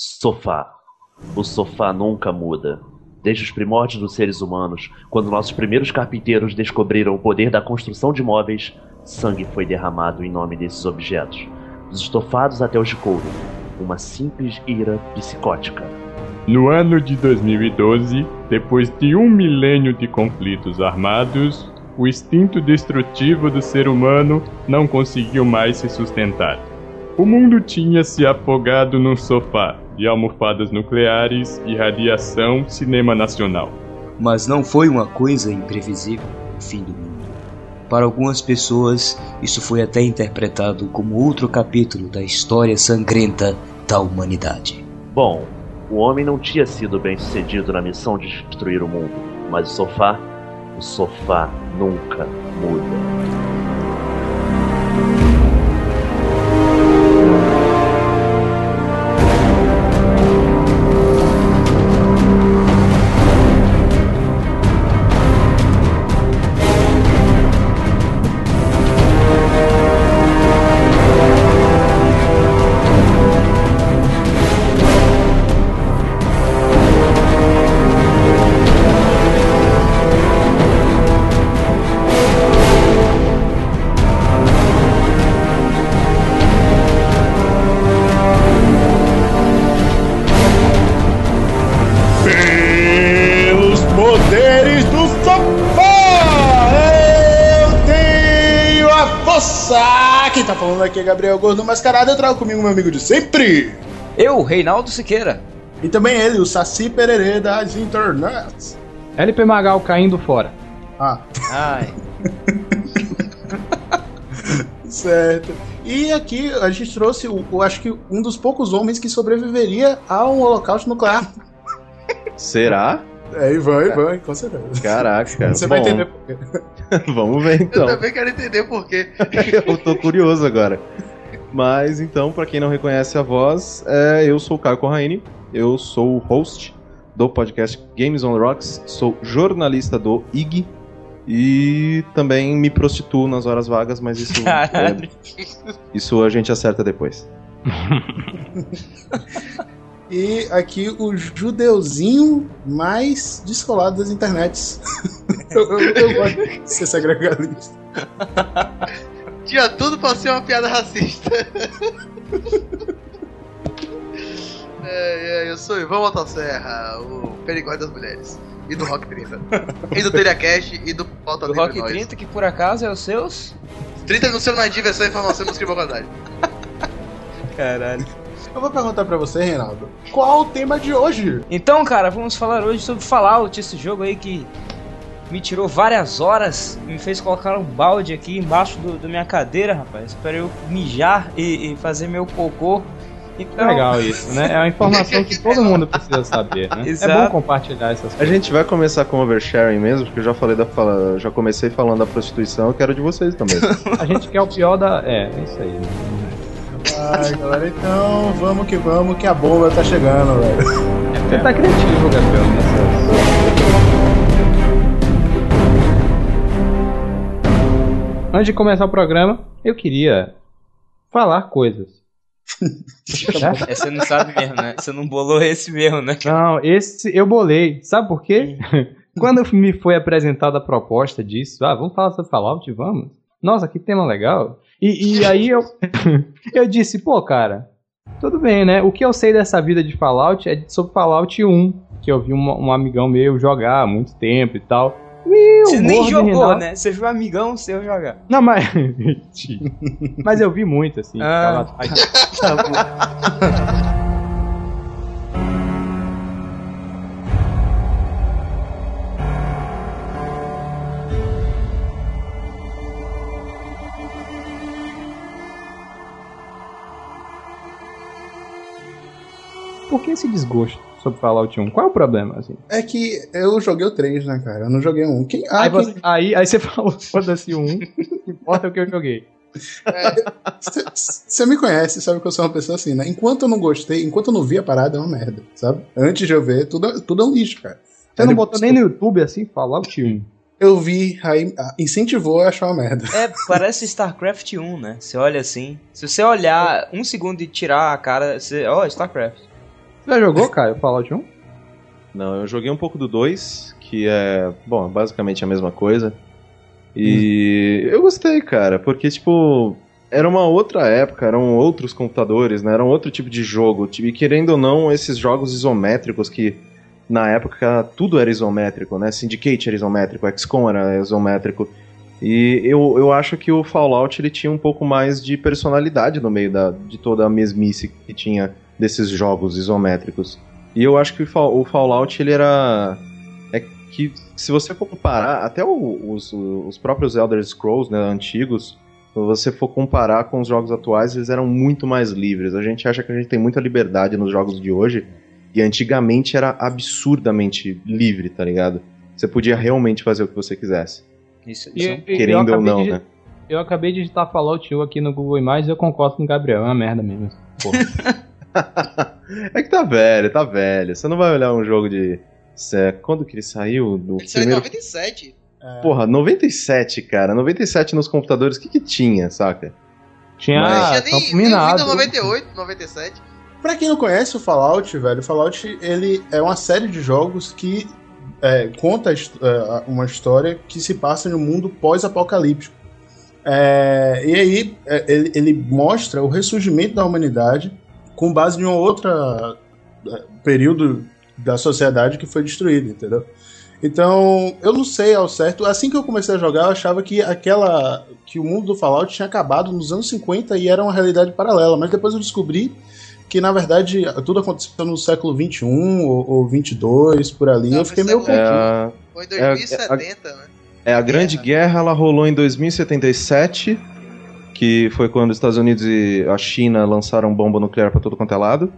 Sofá. O sofá nunca muda. Desde os primórdios dos seres humanos, quando nossos primeiros carpinteiros descobriram o poder da construção de móveis, sangue foi derramado em nome desses objetos. Dos estofados até os de couro. Uma simples ira psicótica. No ano de 2012, depois de um milênio de conflitos armados, o instinto destrutivo do ser humano não conseguiu mais se sustentar. O mundo tinha se afogado num sofá de almofadas nucleares e radiação cinema nacional. Mas não foi uma coisa imprevisível o fim do mundo. Para algumas pessoas, isso foi até interpretado como outro capítulo da história sangrenta da humanidade. Bom, o homem não tinha sido bem sucedido na missão de destruir o mundo, mas o sofá, o sofá nunca muda. Gabriel Gordo Mascarado. Eu trago comigo meu amigo de sempre. Eu, Reinaldo Siqueira. E também ele, o Saci Pererê das internet. LP Magal caindo fora. Ah, Ai. certo. E aqui a gente trouxe, o, o- acho que um dos poucos homens que sobreviveria a um holocausto nuclear. Será? É, Ivan, Ivan, com certeza. Caraca, cara. Você vai Bom, entender por quê. Vamos ver então. Eu também quero entender por quê. eu tô curioso agora. Mas então, pra quem não reconhece a voz, é, eu sou o Caio Corraine, eu sou o host do podcast Games on the Rocks, sou jornalista do IG e também me prostituo nas horas vagas, mas isso, é, isso a gente acerta depois. E aqui o judeuzinho mais descolado das internets. eu, eu, eu gosto de ser segregalista. Tinha tudo pra ser uma piada racista. é, é, eu sou o Ivan Motosserra, o perigóide das mulheres. E do Rock 30. e do Telecast e do Pauta Do Rock Nós. 30, que por acaso é os seus? 30 no seu Nadir, versão informação e música de boa qualidade. Caralho. Eu vou perguntar pra você, Reinaldo, qual o tema de hoje? Então, cara, vamos falar hoje sobre Fallout, esse jogo aí que me tirou várias horas, me fez colocar um balde aqui embaixo do, da minha cadeira, rapaz, para eu mijar e, e fazer meu cocô. É Então, legal isso, né? É uma informação que todo mundo precisa saber, né? É Exato. bom compartilhar essas A coisas. gente vai começar com oversharing mesmo, porque eu já falei da fala, já comecei falando da prostituição, eu quero de vocês também. A gente quer o pior da. É, é isso aí. né? Ai, galera, então vamos que vamos, que a bomba tá chegando, velho. Você tá criativo, Gabriel, nessas. Antes de começar o programa, eu queria falar coisas. É, você não sabe mesmo, né? Você não bolou esse mesmo, né? Não, esse eu bolei. Sabe por quê? Quando me foi apresentada a proposta disso, ah, vamos falar sobre Fallout, vamos? Nossa, que tema legal. E, e aí eu, eu disse, pô, cara, tudo bem, né? O que eu sei dessa vida de Fallout é sobre Fallout 1, que eu vi um, um amigão meu jogar há muito tempo e tal. Você nem jogou, né? Você viu um amigão seu jogar. Não, mas. mas eu vi muito, assim. Ah. atrás. Por que esse desgosto sobre Fallout 1? Qual é o problema, assim? É que eu joguei o 3, né, cara? Eu não joguei um. Quem, ah, aí, quem- você, aí, aí você falou, foda-se o 1, o que importa é o que eu joguei. Você me conhece, sabe que eu sou uma pessoa assim, né? Enquanto eu não gostei, enquanto eu não vi a parada, é uma merda, sabe? Antes de eu ver, tudo, tudo é um lixo, cara. Você não botou nem no YouTube, assim, Fallout 1? Eu vi, aí ah, incentivou a achar uma merda. É, parece StarCraft 1, né? Você olha assim. Se você olhar um segundo e tirar a cara, você. Ó, StarCraft. Já jogou, Caio, Fallout 1? Não, eu joguei um pouco do 2, que é, bom, basicamente a mesma coisa. E eu gostei, cara, porque, tipo, era uma outra época, eram outros computadores, né? Era um outro tipo de jogo. E querendo ou não, esses jogos isométricos que na época tudo era isométrico, né? Syndicate era isométrico, XCOM era isométrico. E eu, eu acho que o Fallout ele tinha um pouco mais de personalidade no meio da, de toda a mesmice que tinha desses jogos isométricos. E eu acho que o Fall- o Fallout ele era. É que se você for comparar, até o- os, os próprios Elder Scrolls né, antigos, se você for comparar com os jogos atuais, eles eram muito mais livres. A gente acha que a gente tem muita liberdade nos jogos de hoje, e antigamente era absurdamente livre, tá ligado? Você podia realmente fazer o que você quisesse. Isso, isso. e- eu Querendo ou acabei não, de- né? Eu acabei de digitar Fallout 1 aqui no Google Imagens e eu concordo com o Gabriel, é uma merda mesmo. Porra. É que tá velho, tá velho. Você não vai olhar um jogo de. Quando que ele saiu? Do Ele saiu em primeiro... 97. Porra, 97, cara. 97 nos computadores, o que que tinha, saca? Tinha Mas- tinha campo nem, nem minado. Windows 98, 97. Pra quem não conhece o Fallout, velho, o Fallout ele é uma série de jogos que é, conta é, uma história que se passa no mundo pós-apocalíptico. É, e aí é, ele, ele mostra o ressurgimento da humanidade com base em um outro período da sociedade que foi destruído, entendeu? Então, eu não sei ao certo. Assim que eu comecei a jogar, eu achava que aquela. que o mundo do Fallout tinha acabado nos anos 50 e era uma realidade paralela. Mas depois eu descobri que, na verdade, tudo aconteceu no século XXI ou, ou 22, por ali. Não, eu fiquei meio século- confuso. É, Foi em É, 2070, né? é, a Grande Guerra, ela rolou em 2077, que foi quando os Estados Unidos e a China lançaram bomba nuclear pra todo quanto é lado.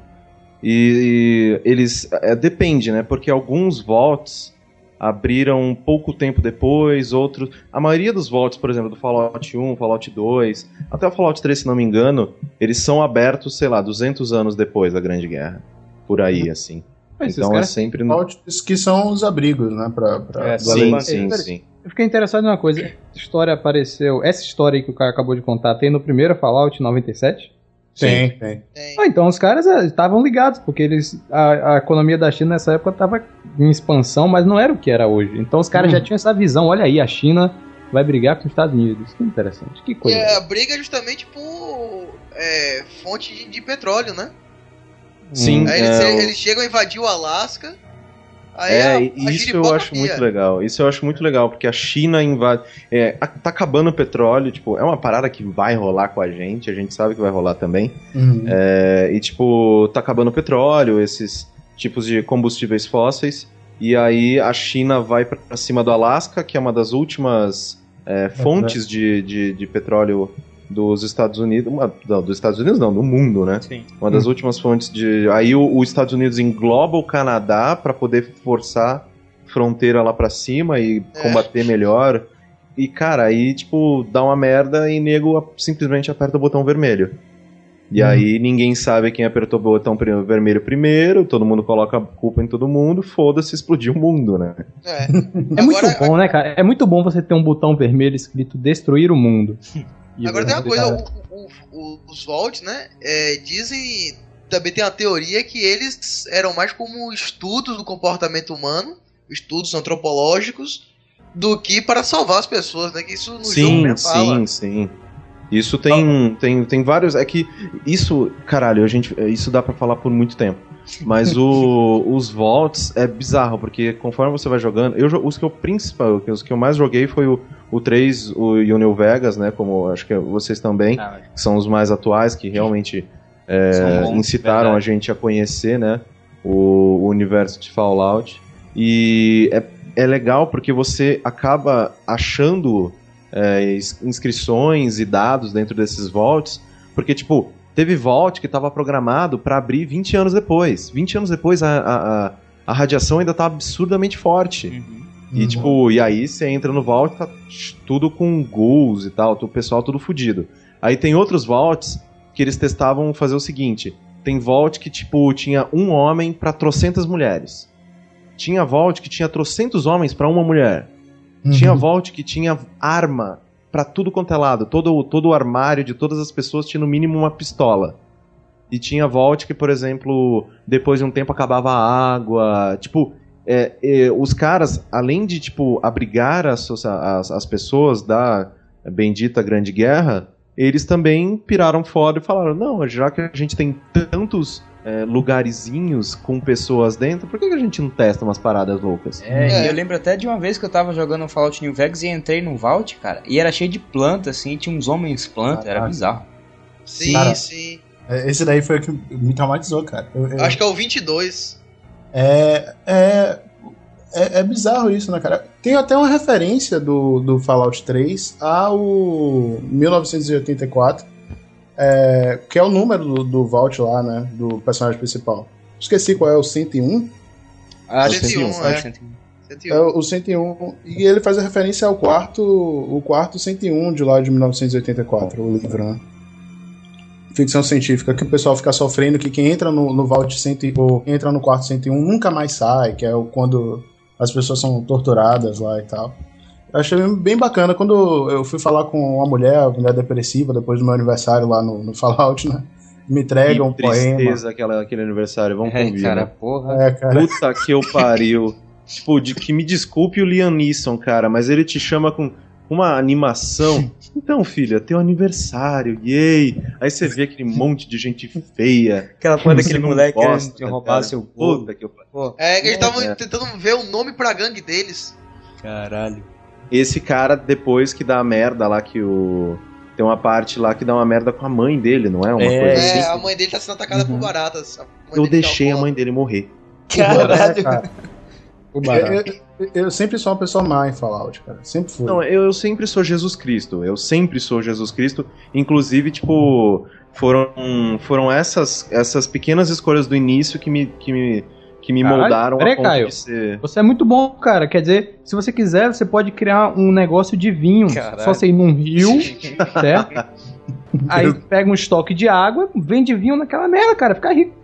E, e eles. É, depende, né? Porque alguns vaults abriram pouco tempo depois, outros. A maioria dos vaults, por exemplo, do Fallout 1, Fallout 2, até o Fallout 3, se não me engano, eles são abertos, sei lá, 200 anos depois da Grande Guerra. Por aí, assim. Mas Então é sempre. no- Fallouts que são os abrigos, né? Pra, pra É, Sim, sim, Peraí. sim. Eu fiquei interessado em uma coisa. Essa história apareceu. Essa história aí que o cara acabou de contar tem no primeiro Fallout 97? Tem, tem. Tem. Ah, então os caras eh, estavam ligados, porque eles. A, a economia da China nessa época estava em expansão, mas não era o que era hoje. Então os caras Hum. já tinham essa visão. Olha aí, a China vai brigar com os Estados Unidos. Que interessante. Que E coisa. a briga é justamente por é, fonte de, de petróleo, né? Sim, Aí eles, é, o- eles chegam a invadir o Alasca. Aí É, a, a e isso eu acho muito legal. Isso eu acho muito legal, porque a China invade. É, tá acabando o petróleo, tipo, é uma parada que vai rolar com a gente, a gente sabe que vai rolar também. Uhum. É, e, tipo, tá acabando o petróleo, esses tipos de combustíveis fósseis. E aí a China vai pra cima do Alasca, que é uma das últimas é, fontes de, de, de petróleo dos Estados Unidos. Uma, não, dos Estados Unidos não, do mundo, né? Sim. Uma das últimas fontes de. Aí o- os Estados Unidos engloba o Canadá para poder forçar fronteira lá pra cima e É. combater melhor. E, cara, aí, tipo, dá uma merda e nego simplesmente aperta o botão vermelho. E aí ninguém sabe quem apertou o botão vermelho primeiro, todo mundo coloca a culpa em todo mundo, foda-se, explodiu o mundo, né? É. É muito Agora- bom, né, cara? É muito bom você ter um botão vermelho escrito destruir o mundo. E Agora tem uma você, coisa, o- o- os Vaults, né? é, dizem. Também tem uma teoria que eles eram mais como estudos do comportamento humano, estudos antropológicos, do que para salvar as pessoas, né? Que isso no jogo sim, mesmo fala. sim, sim. Isso tem, tem, tem vários. É que isso, caralho, a gente, isso dá pra falar por muito tempo. Mas o, os vaults é bizarro, porque conforme você vai jogando. Eu, os que eu principal, os que eu mais joguei foi o, o 3 o, e o New Vegas, né? Como acho que vocês também, Ah, que são os mais atuais, que realmente é, bons, incitaram verdade. a gente a conhecer, né? O, o universo de Fallout. E é, é legal porque você acaba achando é, ins- inscrições e dados dentro desses vaults, porque, tipo, teve vault que estava programado para abrir 20 anos depois. 20 anos depois a, a, a- a radiação ainda tá absurdamente forte. Uhum. E, tipo, e aí você entra no vault, tá tudo com ghouls e tal, o pessoal tudo fudido. Aí tem outros vaults que eles testavam fazer o seguinte: tem vault que, tipo, tinha um homem pra trocentas mulheres. Tinha vault que tinha trocentos homens pra uma mulher. Uhum. Tinha vault que tinha arma pra tudo quanto é lado. Todo, todo o armário de todas as pessoas tinha no mínimo uma pistola. E tinha Vault que, por exemplo, depois de um tempo acabava a água. Tipo, é, é, os caras, além de, tipo, abrigar as, as, as pessoas da bendita Grande Guerra, eles também piraram fora e falaram: não, já que a gente tem tantos é, lugarzinhos com pessoas dentro, por que, que a gente não testa umas paradas loucas? É, É. eu lembro até de uma vez que eu tava jogando Fallout New Vegas e entrei num Vault, cara, e era cheio de planta, assim, tinha uns homens planta, era bizarro. Sim, Cara. sim. É, Esse daí foi o que me traumatizou, cara. Eu- eu- Acho que é o 22. É, é, é, é bizarro isso, né, cara? Tem até uma referência do, do Fallout 3 ao 1984, é, que é o número do, do Vault lá, né? Do personagem principal. Esqueci qual é o 101. Ah, Acho que 101, sim, é. 101. 101. É o o 101. E ele faz a referência ao quarto, o quarto 101 de lá de 1984, o livro, né? Ficção científica, que o pessoal fica sofrendo, que quem entra no, no Vault 100, ou entra no quarto 101 nunca mais sai, que é o- quando as pessoas são torturadas lá e tal. Eu achei bem bacana quando eu fui falar com uma mulher, uma mulher depressiva, depois do meu aniversário lá no, no Fallout, né? Me entrega um que poema. tristeza aquela, aquele aniversário, vamos É, convir, cara, né? porra. É, cara. Puta que eu pariu. Tipo, de que me desculpe o Liam Neeson, cara, mas ele te chama com uma animação. Então, filha, teu aniversário, yay! Aí você vê aquele monte de gente feia. Aquela porra Você daquele moleque gosta, querendo roubar cara. seu bolo. Puta que eu pariu. Pô, É que eles estavam É. tentando ver o nome pra gangue deles. caralho. Esse cara, depois que dá a merda lá, que o. Tem uma parte lá que dá uma merda com a mãe dele, não é? Uma É, coisa É, assim. a mãe dele tá sendo atacada por Uhum. baratas. A mãe Eu tá deixei a mãe dele morrer. É, cara. O Eu, barato. eu- eu sempre sou uma pessoa má em Fallout, cara. Sempre fui. Não, eu, eu sempre sou Jesus Cristo. Eu sempre sou Jesus Cristo. Inclusive, tipo, foram, foram essas, essas pequenas escolhas do início que me, que me, que me Caralho, moldaram peraí, a ponto Caio. de ser. Você é muito bom, cara. Quer dizer, se você quiser, você pode criar um negócio de vinho. Caralho. Só você ir num rio, certo? Aí pega um estoque de água, vende vinho naquela merda, cara. Fica rico.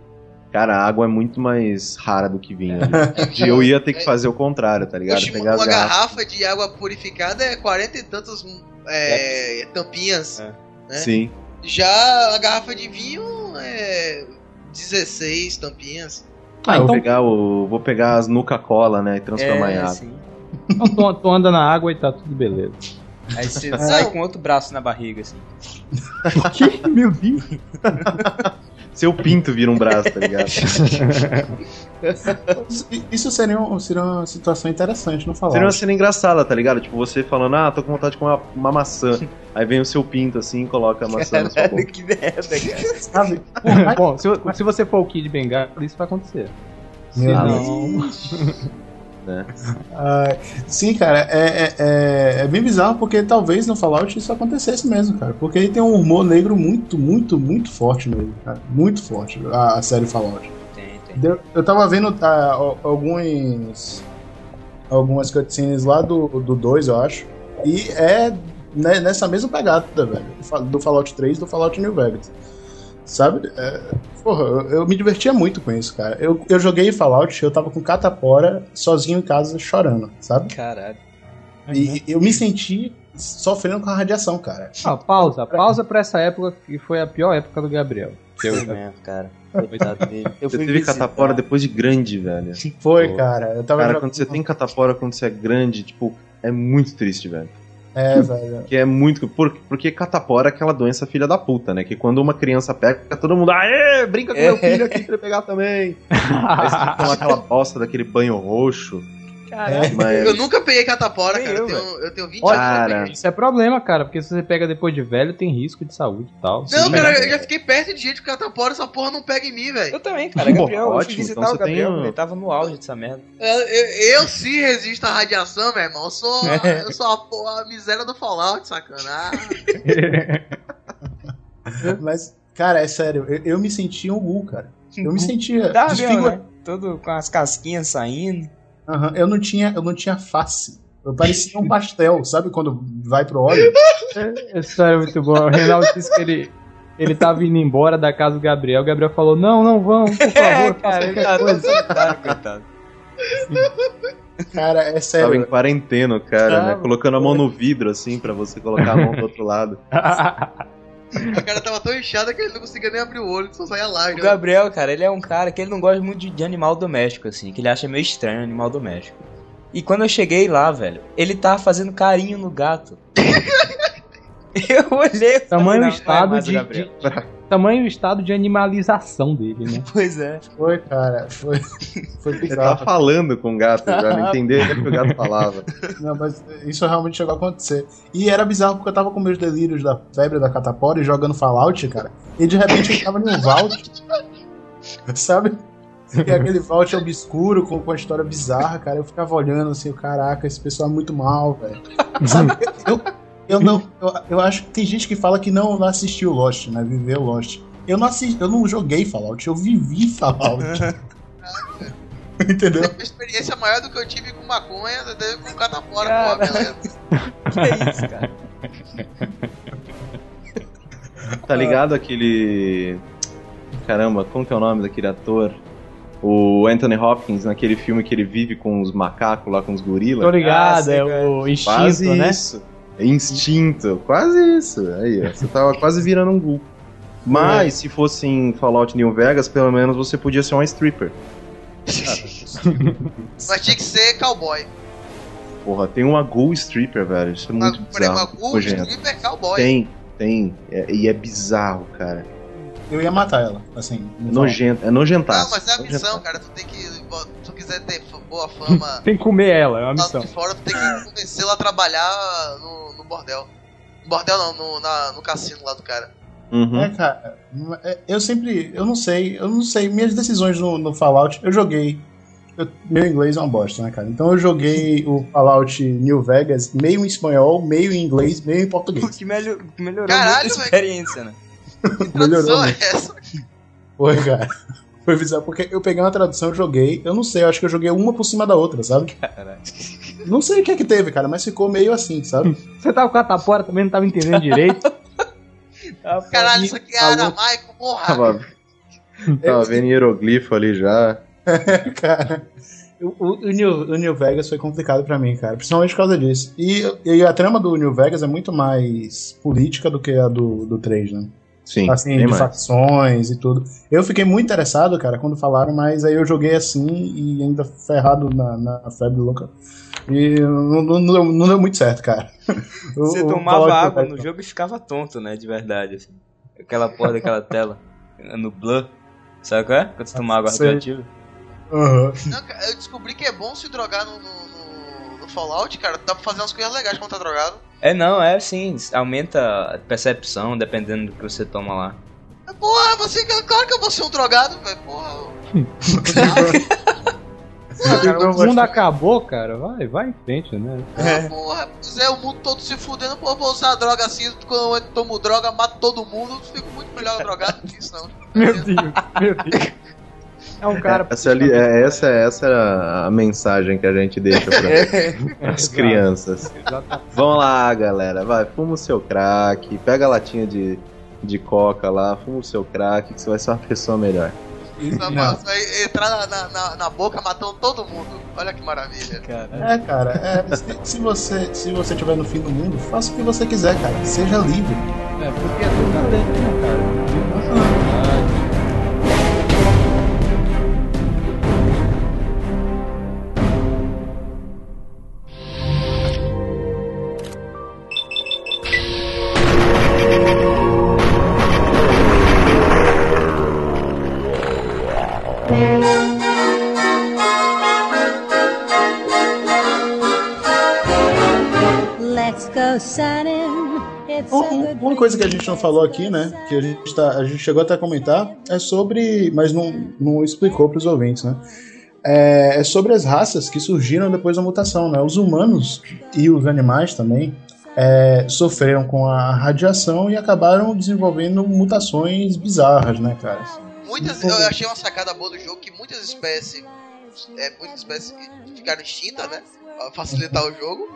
Cara, a água é muito mais rara do que vinho. ali. Eu ia ter que fazer o contrário, tá ligado? Oxe, Pegar uma garrafa de água purificada é 40 e tantas é, tampinhas. É. né? Sim. Já a garrafa de vinho é 16 tampinhas. Ah, vou, então, pegar o, vou pegar as Nuca-Cola, né? E transformar em É, água. sim. então tu, tu anda na água e tá tudo beleza. Aí você sai com outro braço na barriga, assim. que? Meu Deus. Seu pinto vira um braço, tá ligado? Isso seria, um- seria uma situação interessante no Fallout. Seria uma cena engraçada, tá ligado? Tipo, você falando, ah, tô com vontade de comer uma, uma maçã. Aí vem o seu pinto assim e coloca a maçã na sua boca. que merda, cara. Sabe? Bom, se, se você for o Kid Bengala, isso vai acontecer. Meu Se Deus. não- Ah, sim, cara, é, é, é, é bem bizarro porque talvez no Fallout isso acontecesse mesmo, cara. Porque ele tem um humor negro muito, muito, muito forte nele, cara. Muito forte, a, a série Fallout. Tem, tem. Eu tava vendo ah, al- alguns. Algumas cutscenes lá do 2, do dois, eu acho. E é né, nessa mesma pegada, velho. Do Fallout 3 e do Fallout New Vegas. Sabe? É, porra, eu, eu me divertia muito com isso, cara. Eu, eu joguei Fallout, eu tava com catapora, sozinho em casa, chorando, sabe? Caralho. E eu me senti sofrendo com a radiação, cara. Ah, pausa. Pausa pra essa época que foi a pior época do Gabriel. Foi mesmo, cara. Coitado dele. Eu Você fui teve catapora depois de grande, velho. Foi, Pô. cara. Eu tava Cara, jogando- quando você tem catapora quando você é grande, tipo, é muito triste, velho. É, velho. Que é muito. Por, porque catapora é aquela doença filha da puta, né? Que quando uma criança pega, todo mundo. Aê, brinca com meu filho aqui pra ele pegar também. Aí você toma aquela bosta daquele banho roxo. Caralho. Mas. Eu nunca peguei catapora, cara. Eu, eu, tenho, eu tenho 20 Olha, anos. eu cara. Isso é problema, cara, porque se você pega depois de velho, tem risco de saúde e tal. Não, Sim, cara, eu já fiquei perto de gente com catapora, essa porra não pega em mim, velho. Eu também, cara. Gabriel, eu fui Ótimo, visitar então o você tem Gabriel, um- ele tava no auge dessa merda. Eu, eu, eu sim resisto à radiação, meu irmão. Eu sou, eu sou a, porra, a miséria do Fallout, sacana. Ah, Mas, cara, é sério, eu, eu me sentia um Gu, cara. Eu me sentia. Tá né? Todo com as casquinhas saindo. Aham, eu, não tinha, eu não tinha face. Eu parecia um pastel, sabe quando vai pro óleo? Essa história é muito boa. O Reinaldo disse que ele, ele tava indo embora da casa do Gabriel. O Gabriel falou: Não, não vamos, por favor. É, cara, tá coisa." coitado. Cara, é Tava em sério. quarentena, cara, né? Colocando a mão no vidro, assim, pra você colocar a mão do outro lado. A cara tava tão inchada que ele não conseguia nem abrir o olho, só saía O lágrima. Gabriel, cara, ele é um cara que ele não gosta muito de, de animal doméstico, assim, que ele acha meio estranho animal doméstico. E quando eu cheguei lá, velho, ele tava fazendo carinho no gato. eu olhei. Tamanho "Não, e não é estado o de, Gabriel." de- Tamanho e estado de animalização dele, né? Pois é. Foi, cara. Foi, foi Ele bizarro. tava falando com o gato já, não entendia o que o gato falava. Não, mas isso realmente chegou a acontecer. E era bizarro porque eu tava com meus delírios da febre da catapora e jogando Fallout, cara. E de repente eu tava num vault. Sabe? E aquele vault obscuro com, com uma história bizarra, cara. Eu ficava olhando assim, caraca, esse pessoal é muito mal, velho. Sabe? Eu, eu não. Eu, eu acho que tem gente que fala que não, não assistiu Lost, né? Viveu Lost. Eu não assisti, eu não joguei Fallout, eu vivi Fallout. Entendeu? Uma experiência maior do que eu tive com maconha, deve com catapora, Cara. pô, beleza. Que é isso, cara? Tá ligado aquele. Caramba, como que é o nome daquele ator? O Anthony Hopkins, naquele filme que ele vive com os macacos lá, com os Tô gorilas. ligado, Ah, sim, é cara. o instinto, Quase né? isso. Instinto, quase isso. Aí, ó, você tava quase virando um ghoul. Mas se fosse em Fallout New Vegas, pelo menos você podia ser uma stripper. Mas tinha que ser cowboy. Porra, tem uma ghoul stripper, velho. Isso é Uma, muito uma bizarro. cool nojento. stripper cowboy. Tem, tem. É- e é bizarro, cara. Eu ia matar ela, assim. no Nojento, é nojentaço. Não, mas é a missão, Nojentaço. cara. Tu tem que. Se tu quiser ter boa fama Tem que comer ela, é uma lá missão. de fora, tu tem que convencê-la a trabalhar no, no bordel. No bordel não, no, na- no cassino lá do cara. Uhum. É, cara, é, eu sempre. Eu não sei, eu não sei. Minhas decisões no, no Fallout, eu joguei. eu- meu inglês é uma bosta, né, cara? Então eu joguei o Fallout New Vegas meio em espanhol, meio em inglês, meio em português. que melhor, que melhorou Caralho, muito a experiência, né? Melhorou, Tradução né? é essa? Foi, cara. Foi bizarro, porque eu peguei uma tradução, joguei. Eu não sei, eu acho que eu joguei uma por cima da outra, sabe? Caralho. Não sei o que é que teve, cara, mas ficou meio assim, sabe? Você tava com a catapora também, não tava entendendo direito. Caralho, isso aqui é aramaico, porra. Tava, tava vendo hieroglifo ali já. cara. O, o, o New, o New Vegas foi complicado pra mim, cara. Principalmente por causa disso. E, e a trama do New Vegas é muito mais política do que a do, do 3, né? Sim, Assim, de mais. facções e tudo. Eu fiquei muito interessado, cara, quando falaram, mas aí eu joguei assim e ainda ferrado na, na febre louca. E não, não, não deu- não deu muito certo, cara. Você o tomava água no jogo e ficava tonto, né? De verdade, assim. Aquela porra daquela tela. No Blur. Sabe qual é? Quando você toma água radioativa. Cara, eu descobri que é bom se drogar no, no, no- no Fallout, cara. Dá pra fazer umas coisas legais quando tá drogado. É, não, é assim. Aumenta a percepção dependendo do que você toma lá. Porra, você. Claro que eu vou ser um drogado, velho. Porra. Cara, o mundo acabou, cara. Vai, vai em frente, né? Ah, porra, é, o mundo todo se fudendo, pô, vou usar droga assim, quando eu tomo droga, mato todo mundo, fico muito melhor drogado que isso, não. Meu Deus, meu Deus. É um cara. Essa, ali- é, essa, essa era a mensagem que a gente deixa para as crianças. Exatamente. Vão lá, galera. Vai, fuma o seu crack, pega a latinha de, de coca lá, fuma o seu crack, que você vai ser uma pessoa melhor. Isso Não. vai entrar na, na, na- boca matando todo mundo. Olha que maravilha. Cara. É, cara, é, se, se você se você estiver no fim do mundo, faça o que você quiser, cara. Seja livre. É, porque é tudo né, cara? Coisa que a gente não falou aqui, né? Que a gente, tá, a gente chegou até a comentar, é sobre. Mas não, não explicou para os ouvintes, né? É, é sobre as raças que surgiram depois da mutação, né? Os humanos e os animais também é, sofreram com a radiação e acabaram desenvolvendo mutações bizarras, né, cara? Muitas, eu achei uma sacada boa do jogo que muitas espécies. É, muitas espécies ficaram extintas, né? Pra facilitar o jogo.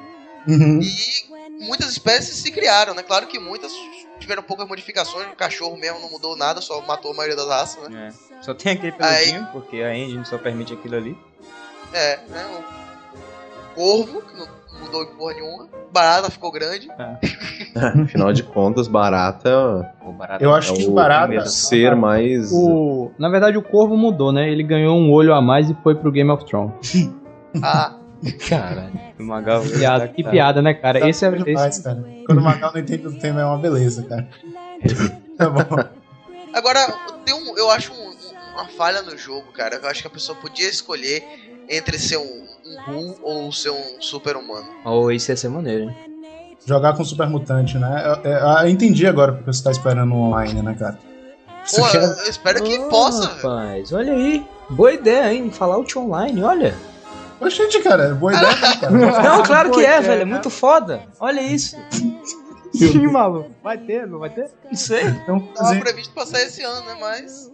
Uhum. E muitas espécies se criaram, né? Claro que muitas tiveram poucas modificações. O cachorro mesmo não mudou nada, só matou a maioria das raças, né? É. Só tem aquele peludinho, porque a engine só permite aquilo ali. É, né? Corvo, que não mudou porra nenhuma. Barata ficou grande. Afinal de contas, barata O barato. Eu acho é que o barata. ser mais. O, na verdade, o Corvo mudou, né? Ele ganhou um olho a mais e foi pro Game of Thrones. Ah, Caralho. O Magal. Piada, que piada, né, cara? Tá Esse é, demais, esse, cara. Quando o Magal não entende do tema é uma beleza, cara. Tá bom. Agora, tem um, eu acho um- um- uma falha no jogo, cara. Eu acho que a pessoa podia escolher entre ser um, um ou ser um super-humano. Oh, isso ia ser maneiro, hein? Jogar com Super Mutante, né? Eu, eu- eu entendi agora porque você tá esperando online, né, cara? Pô, quer- eu espero que Oh, possa, velho. Rapaz, olha aí. Boa ideia, hein? Fallout Online, olha. Oxente, cara, boa ideia, né, cara? Não, claro que é, velho. É muito foda. Olha isso. Sim, maluco. Vai ter, não vai ter? Não sei. Então, Tava fazer- previsto passar esse ano, né? Mas.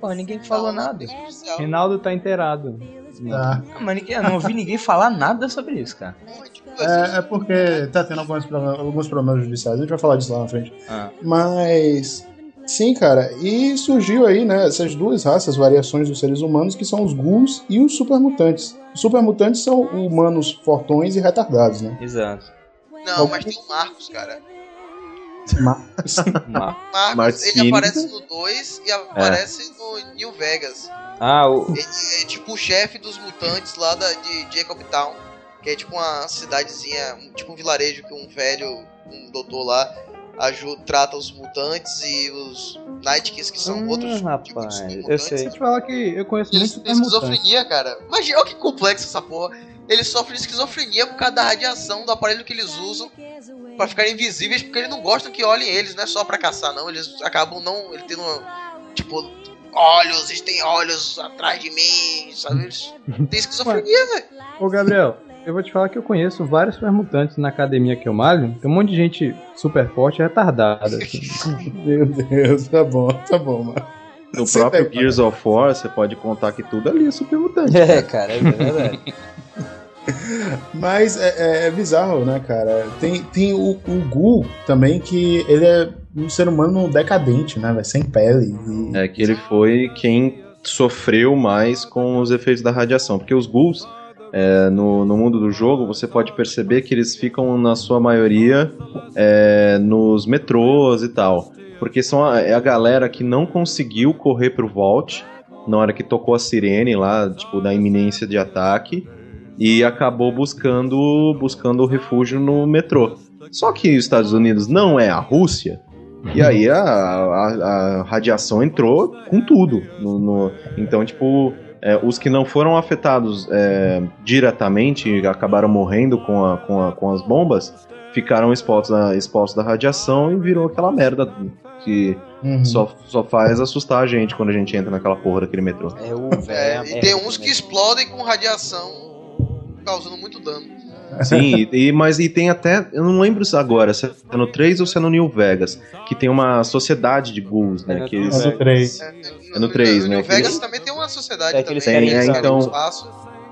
Pô, ninguém falou nada. Reinaldo tá inteirado. tá. Ah, Mas ninguém, eu não ouvi ninguém falar nada sobre isso, cara. É, é porque tá tendo alguns problemas, alguns problemas judiciais, a gente vai falar disso lá na frente. Ah. Mas. Sim, cara, e surgiu aí, né, essas duas raças, variações dos seres humanos, que são os ghouls e os supermutantes. Supermutantes são humanos fortões e retardados, né? Exato. Não, mas tem o Marcos, cara. Mas, Ma- Marcos, Marcos ele aparece no 2 e aparece no New Vegas. Ah, o. Ele é tipo o chefe dos mutantes lá da, de Jacob Town. Que é tipo uma cidadezinha, um- tipo um vilarejo que um velho, um doutor lá, ajuda, trata os mutantes e os Nightkiss, que são Hum, outros rapaz, tipos de eu supermutantes. sei. Deixa eu te falar que eu conheço Eles muito têm esquizofrenia, cara. Imagina, olha que complexo essa porra. Eles sofrem de esquizofrenia por causa da radiação do aparelho que eles usam pra ficarem invisíveis, porque eles não gostam que olhem eles, não é só pra caçar, não. Eles acabam não. Ele tendo, tipo, olhos, eles têm olhos atrás de mim, sabe? Eles têm esquizofrenia, velho. Ô, Gabriel, eu vou te falar que eu conheço vários supermutantes na academia que eu malho. Tem um monte de gente super forte e retardada. assim. meu Deus, tá bom, tá bom, mano. No Você próprio tem- Gears of War, você pode contar que tudo ali é super mutante. É, cara, é verdade. Mas é, é- é bizarro, né, cara? Tem, tem o, o Ghoul também, que ele é um ser humano decadente, né, velho? Sem pele. E... É que ele foi quem sofreu mais com os efeitos da radiação. Porque os ghouls, é, no, no mundo do jogo, você pode perceber que eles ficam, na sua maioria, é, nos metrôs e tal. Porque são a, é a galera que não conseguiu correr pro Vault na hora que tocou a sirene lá, tipo, da iminência de ataque. E acabou buscando, buscando refúgio no metrô. Só que os Estados Unidos não é a Rússia, e aí a, a- a radiação entrou com tudo. no- no- então, tipo, é, os que não foram afetados é, diretamente e acabaram morrendo com, a- com, a- com as bombas, ficaram expostos, à- expostos à radiação e virou aquela merda que Uhum. só, só faz assustar a gente quando a gente entra naquela porra daquele metrô. É o É, velho. e tem uns que explodem com radiação, causando muito dano. Sim, e, mas e tem até, eu não lembro se agora, se é no 3 ou se é no New Vegas, que tem uma sociedade de ghouls, né? É no que eles, É do 3. É, É no três, né, New que Vegas eles- também tem uma sociedade É que também. eles querem- eles é, então- espaço.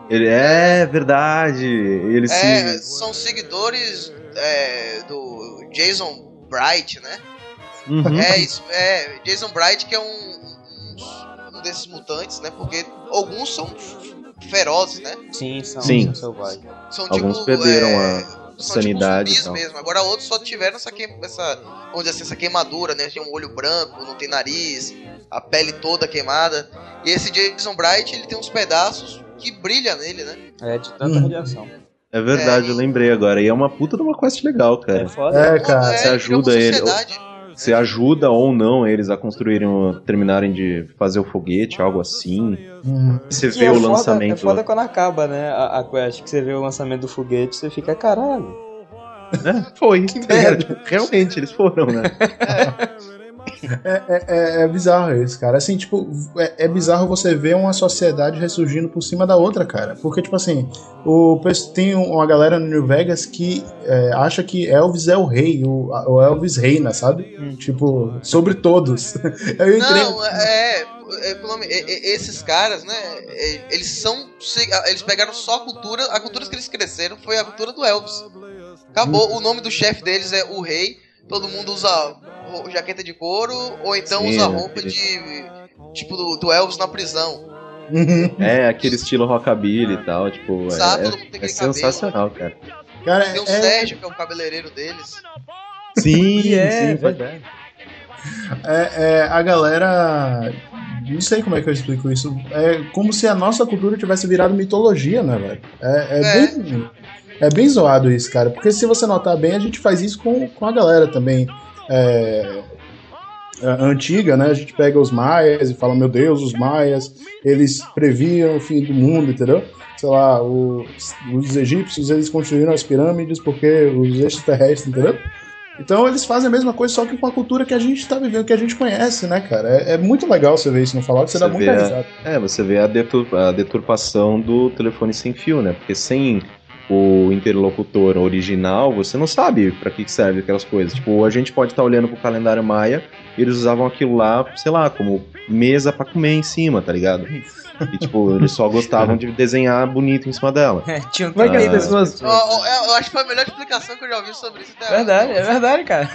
ele é verdade, eles É, se são seguidores é, do Jason Bright, né? Uhum. É isso, é Jason Bright que é um, um, um desses mutantes, né? Porque alguns são ferozes, né? Sim, são, Sim. são selvagens. São Alguns tipo, perderam é, a são sanidade Tipo e tal. zumbis mesmo. Agora outros só tiveram essa, que, essa, vamos dizer assim, essa queimadura, né? Tem um olho branco, não tem nariz, a pele toda queimada. E esse Jason Bright, ele tem uns pedaços que brilha nele, né? É de tanta Hum. radiação. É verdade, É, eu lembrei agora. E é uma puta de uma quest legal, cara. É foda. É, cara. Você ajuda uma ele. sociedade. Você ajuda ou não eles a construírem, o- terminarem de fazer o foguete, algo assim. Uhum. Você vê é o foda- lançamento. É foda quando acaba, né? A, a quest, que você vê o lançamento do foguete, você fica, caralho. É, foi. É, tipo, realmente, eles foram, né? É, é- é- é bizarro isso, cara. Assim, tipo, é, é bizarro você ver uma sociedade ressurgindo por cima da outra, cara. Porque, tipo assim, o, tem uma galera no New Vegas que é, acha que Elvis é o rei, o, o Elvis reina, sabe? Tipo, sobre todos. Eu entrei. Não, é, é, é- é- esses caras, né? é, Eles são. se- Eles pegaram só a cultura. A cultura que eles cresceram foi a cultura do Elvis. Acabou. O nome do chefe deles é o rei. Todo mundo usa jaqueta de couro ou então Sim, usa né, roupa aquele- de. Tipo do, do Elvis na prisão. É, aquele estilo rockabilly e tal, tipo, é- Sabe, é, todo mundo tem é sensacional, cara. Cara, Tem o é, Sérgio, que é o cabeleireiro deles. Sim, é, sim, verdade. é, é, a galera. Não sei como é que eu explico isso. É como se a nossa cultura tivesse virado mitologia, né, velho? É, é É. bem. É bem zoado isso, cara. Porque se você notar bem, a gente faz isso com, com a galera também. É, a- antiga, né? A gente pega os maias e fala, meu Deus, os maias, eles previam o fim do mundo, entendeu? Sei lá, os, os egípcios, eles construíram as pirâmides porque os extraterrestres, entendeu? Então eles fazem a mesma coisa, só que com a cultura que a gente tá vivendo, que a gente conhece, né, cara? É, é muito legal você ver isso no Fallout, você, Você dá muita a- risada. É, você vê a, detur- a deturpação do telefone sem fio, né? Porque sem o interlocutor original, você não sabe pra que serve aquelas coisas. Tipo, a gente pode estar olhando pro calendário maia e eles usavam aquilo lá, sei lá, como mesa pra comer em cima, tá ligado? E tipo, eles só gostavam de desenhar bonito em cima dela. É, tinha um Como é que ó, eu, eu acho que foi a melhor explicação que eu já ouvi sobre isso até Verdade, é verdade, cara.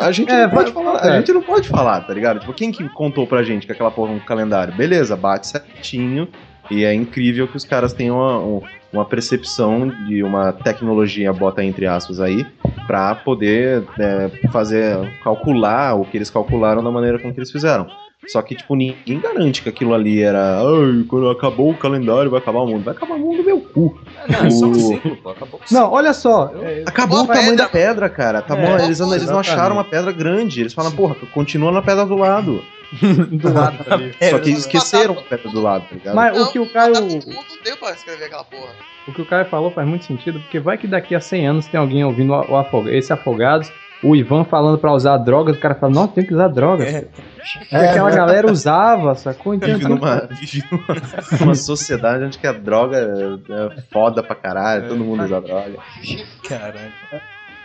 A gente, É, não pode falar, é. a gente não pode falar, tá ligado? Tipo, quem que contou pra gente que aquela porra é um calendário? Beleza, bate certinho. E é incrível que os caras tenham uma, um- uma percepção de uma tecnologia, bota entre aspas aí, pra poder é, fazer, calcular o que eles calcularam da maneira com que eles fizeram. Só que, tipo, ninguém garante que aquilo ali era. Ai, quando acabou o calendário vai acabar o mundo. Vai acabar o mundo meu cu. Não, é só um O- ciclo, pô. Acabou Não, olha só. é, Acabou Uma o tamanho pedra, da pedra, cara. Tá É, bom, eles, eles não acharam uma pedra grande. Eles falam, porra, continua na pedra do lado. do lado ali. Só que esqueceram a pedra do lado, tá ligado? Mas Não, o que o Caio. Todo mundo não deu pra escrever aquela porra. O que o Caio falou faz muito sentido, porque vai que daqui a 100 anos tem alguém ouvindo o afoga- esse Afogados, o Ivan falando pra usar drogas, o cara fala, não, tem que usar drogas. É. Porque aquela galera usava, sacou? Então, Vive numa, vive numa, numa sociedade onde que a droga é, é foda pra caralho, todo mundo usa droga. Caralho.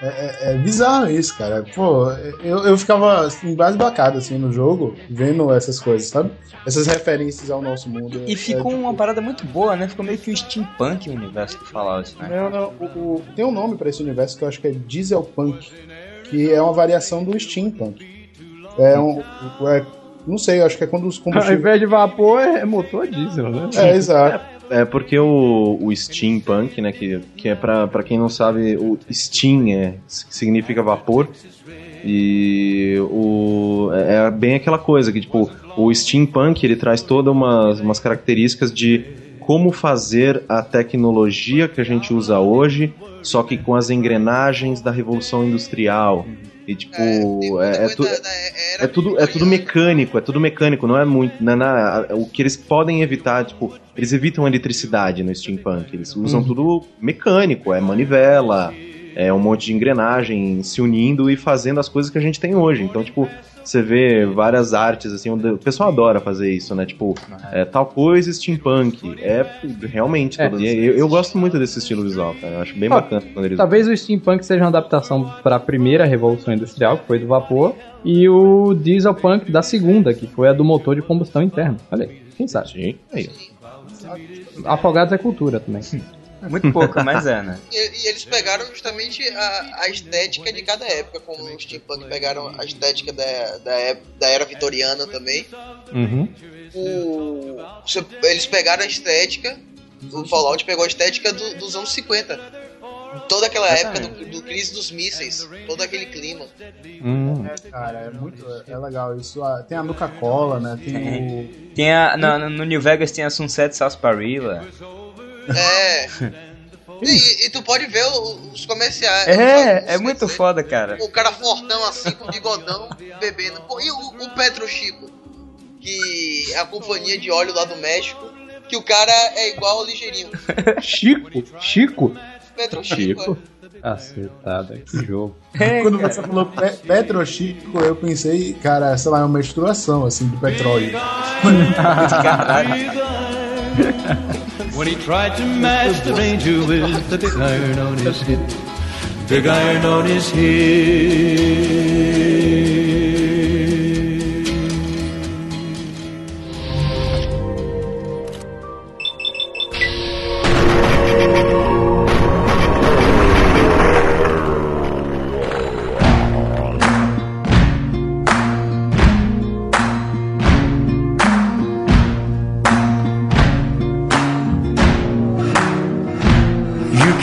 É, é- é bizarro isso, cara. Pô, eu, eu ficava assim, embasbacado assim, no jogo, vendo essas coisas, sabe? Essas referências ao nosso mundo. E É, ficou tipo, uma parada muito boa, né? Ficou meio que um steampunk o universo do Fallout, né? Não, não, o- o- tem um nome pra esse universo que eu acho que é Dieselpunk, que é uma variação do Steampunk. É um. é- não sei, eu acho que é quando os Ao combustíveis. invés de vapor, é motor diesel, né? É, exato. É porque o, o steampunk, né, que, que é pra quem não sabe, o steam é, significa vapor, e o, é bem aquela coisa que, tipo, o steampunk, ele traz todas umas, umas características de como fazer a tecnologia que a gente usa hoje, só que com as engrenagens da Revolução Industrial. E, tipo, é, é, coisa tu- era é tudo, é tudo mecânico, é tudo mecânico, não é muito. Não é na- o que eles podem evitar, tipo, eles evitam a eletricidade no steampunk. Eles usam tudo mecânico, é manivela, é um monte de engrenagem se unindo e fazendo as coisas que a gente tem hoje. Então, tipo, você vê várias artes, assim, onde o pessoal adora fazer isso, né? Tipo, é, tal coisa steampunk. É realmente, É. eu, eu gosto muito desse estilo visual, cara. Eu acho bem Ah, bacana quando eles. Talvez o steampunk seja uma adaptação para a primeira revolução industrial, que foi do vapor, e o dieselpunk da segunda, que foi a do motor de combustão interna. Olha aí, quem sabe? Sim, aí. Afogados é cultura também. Muito pouco, mas é, né? E, e eles pegaram justamente a, a estética de cada época, como os steampunk pegaram a estética da, da, da era vitoriana também. Uhum. O, eles pegaram a estética, o Fallout pegou a estética do- dos anos 50. Toda aquela época do, do crise dos mísseis, todo aquele clima. Hum. É, cara, é muito. É legal isso. Ah, Tem a Nuca Cola, né? Tem o. Tem a, no, no New Vegas tem a Sunset Sarsaparilla. É. E, e tu pode ver os comerciais. É, é os- muito foda, cara. O cara fortão assim, com bigodão, bebendo. E o, o Petro Chico, que é a companhia de óleo lá do México, que o cara é igual ao ligeirinho. Chico? Chico? Petro Chico. Chico. Acertada, que jogo. Quando você falou pe Petrochico, eu pensei, cara, sei lá, é uma menstruação assim de petróleo. When he tried to match the ranger with the big iron on his hip, big iron on his hip.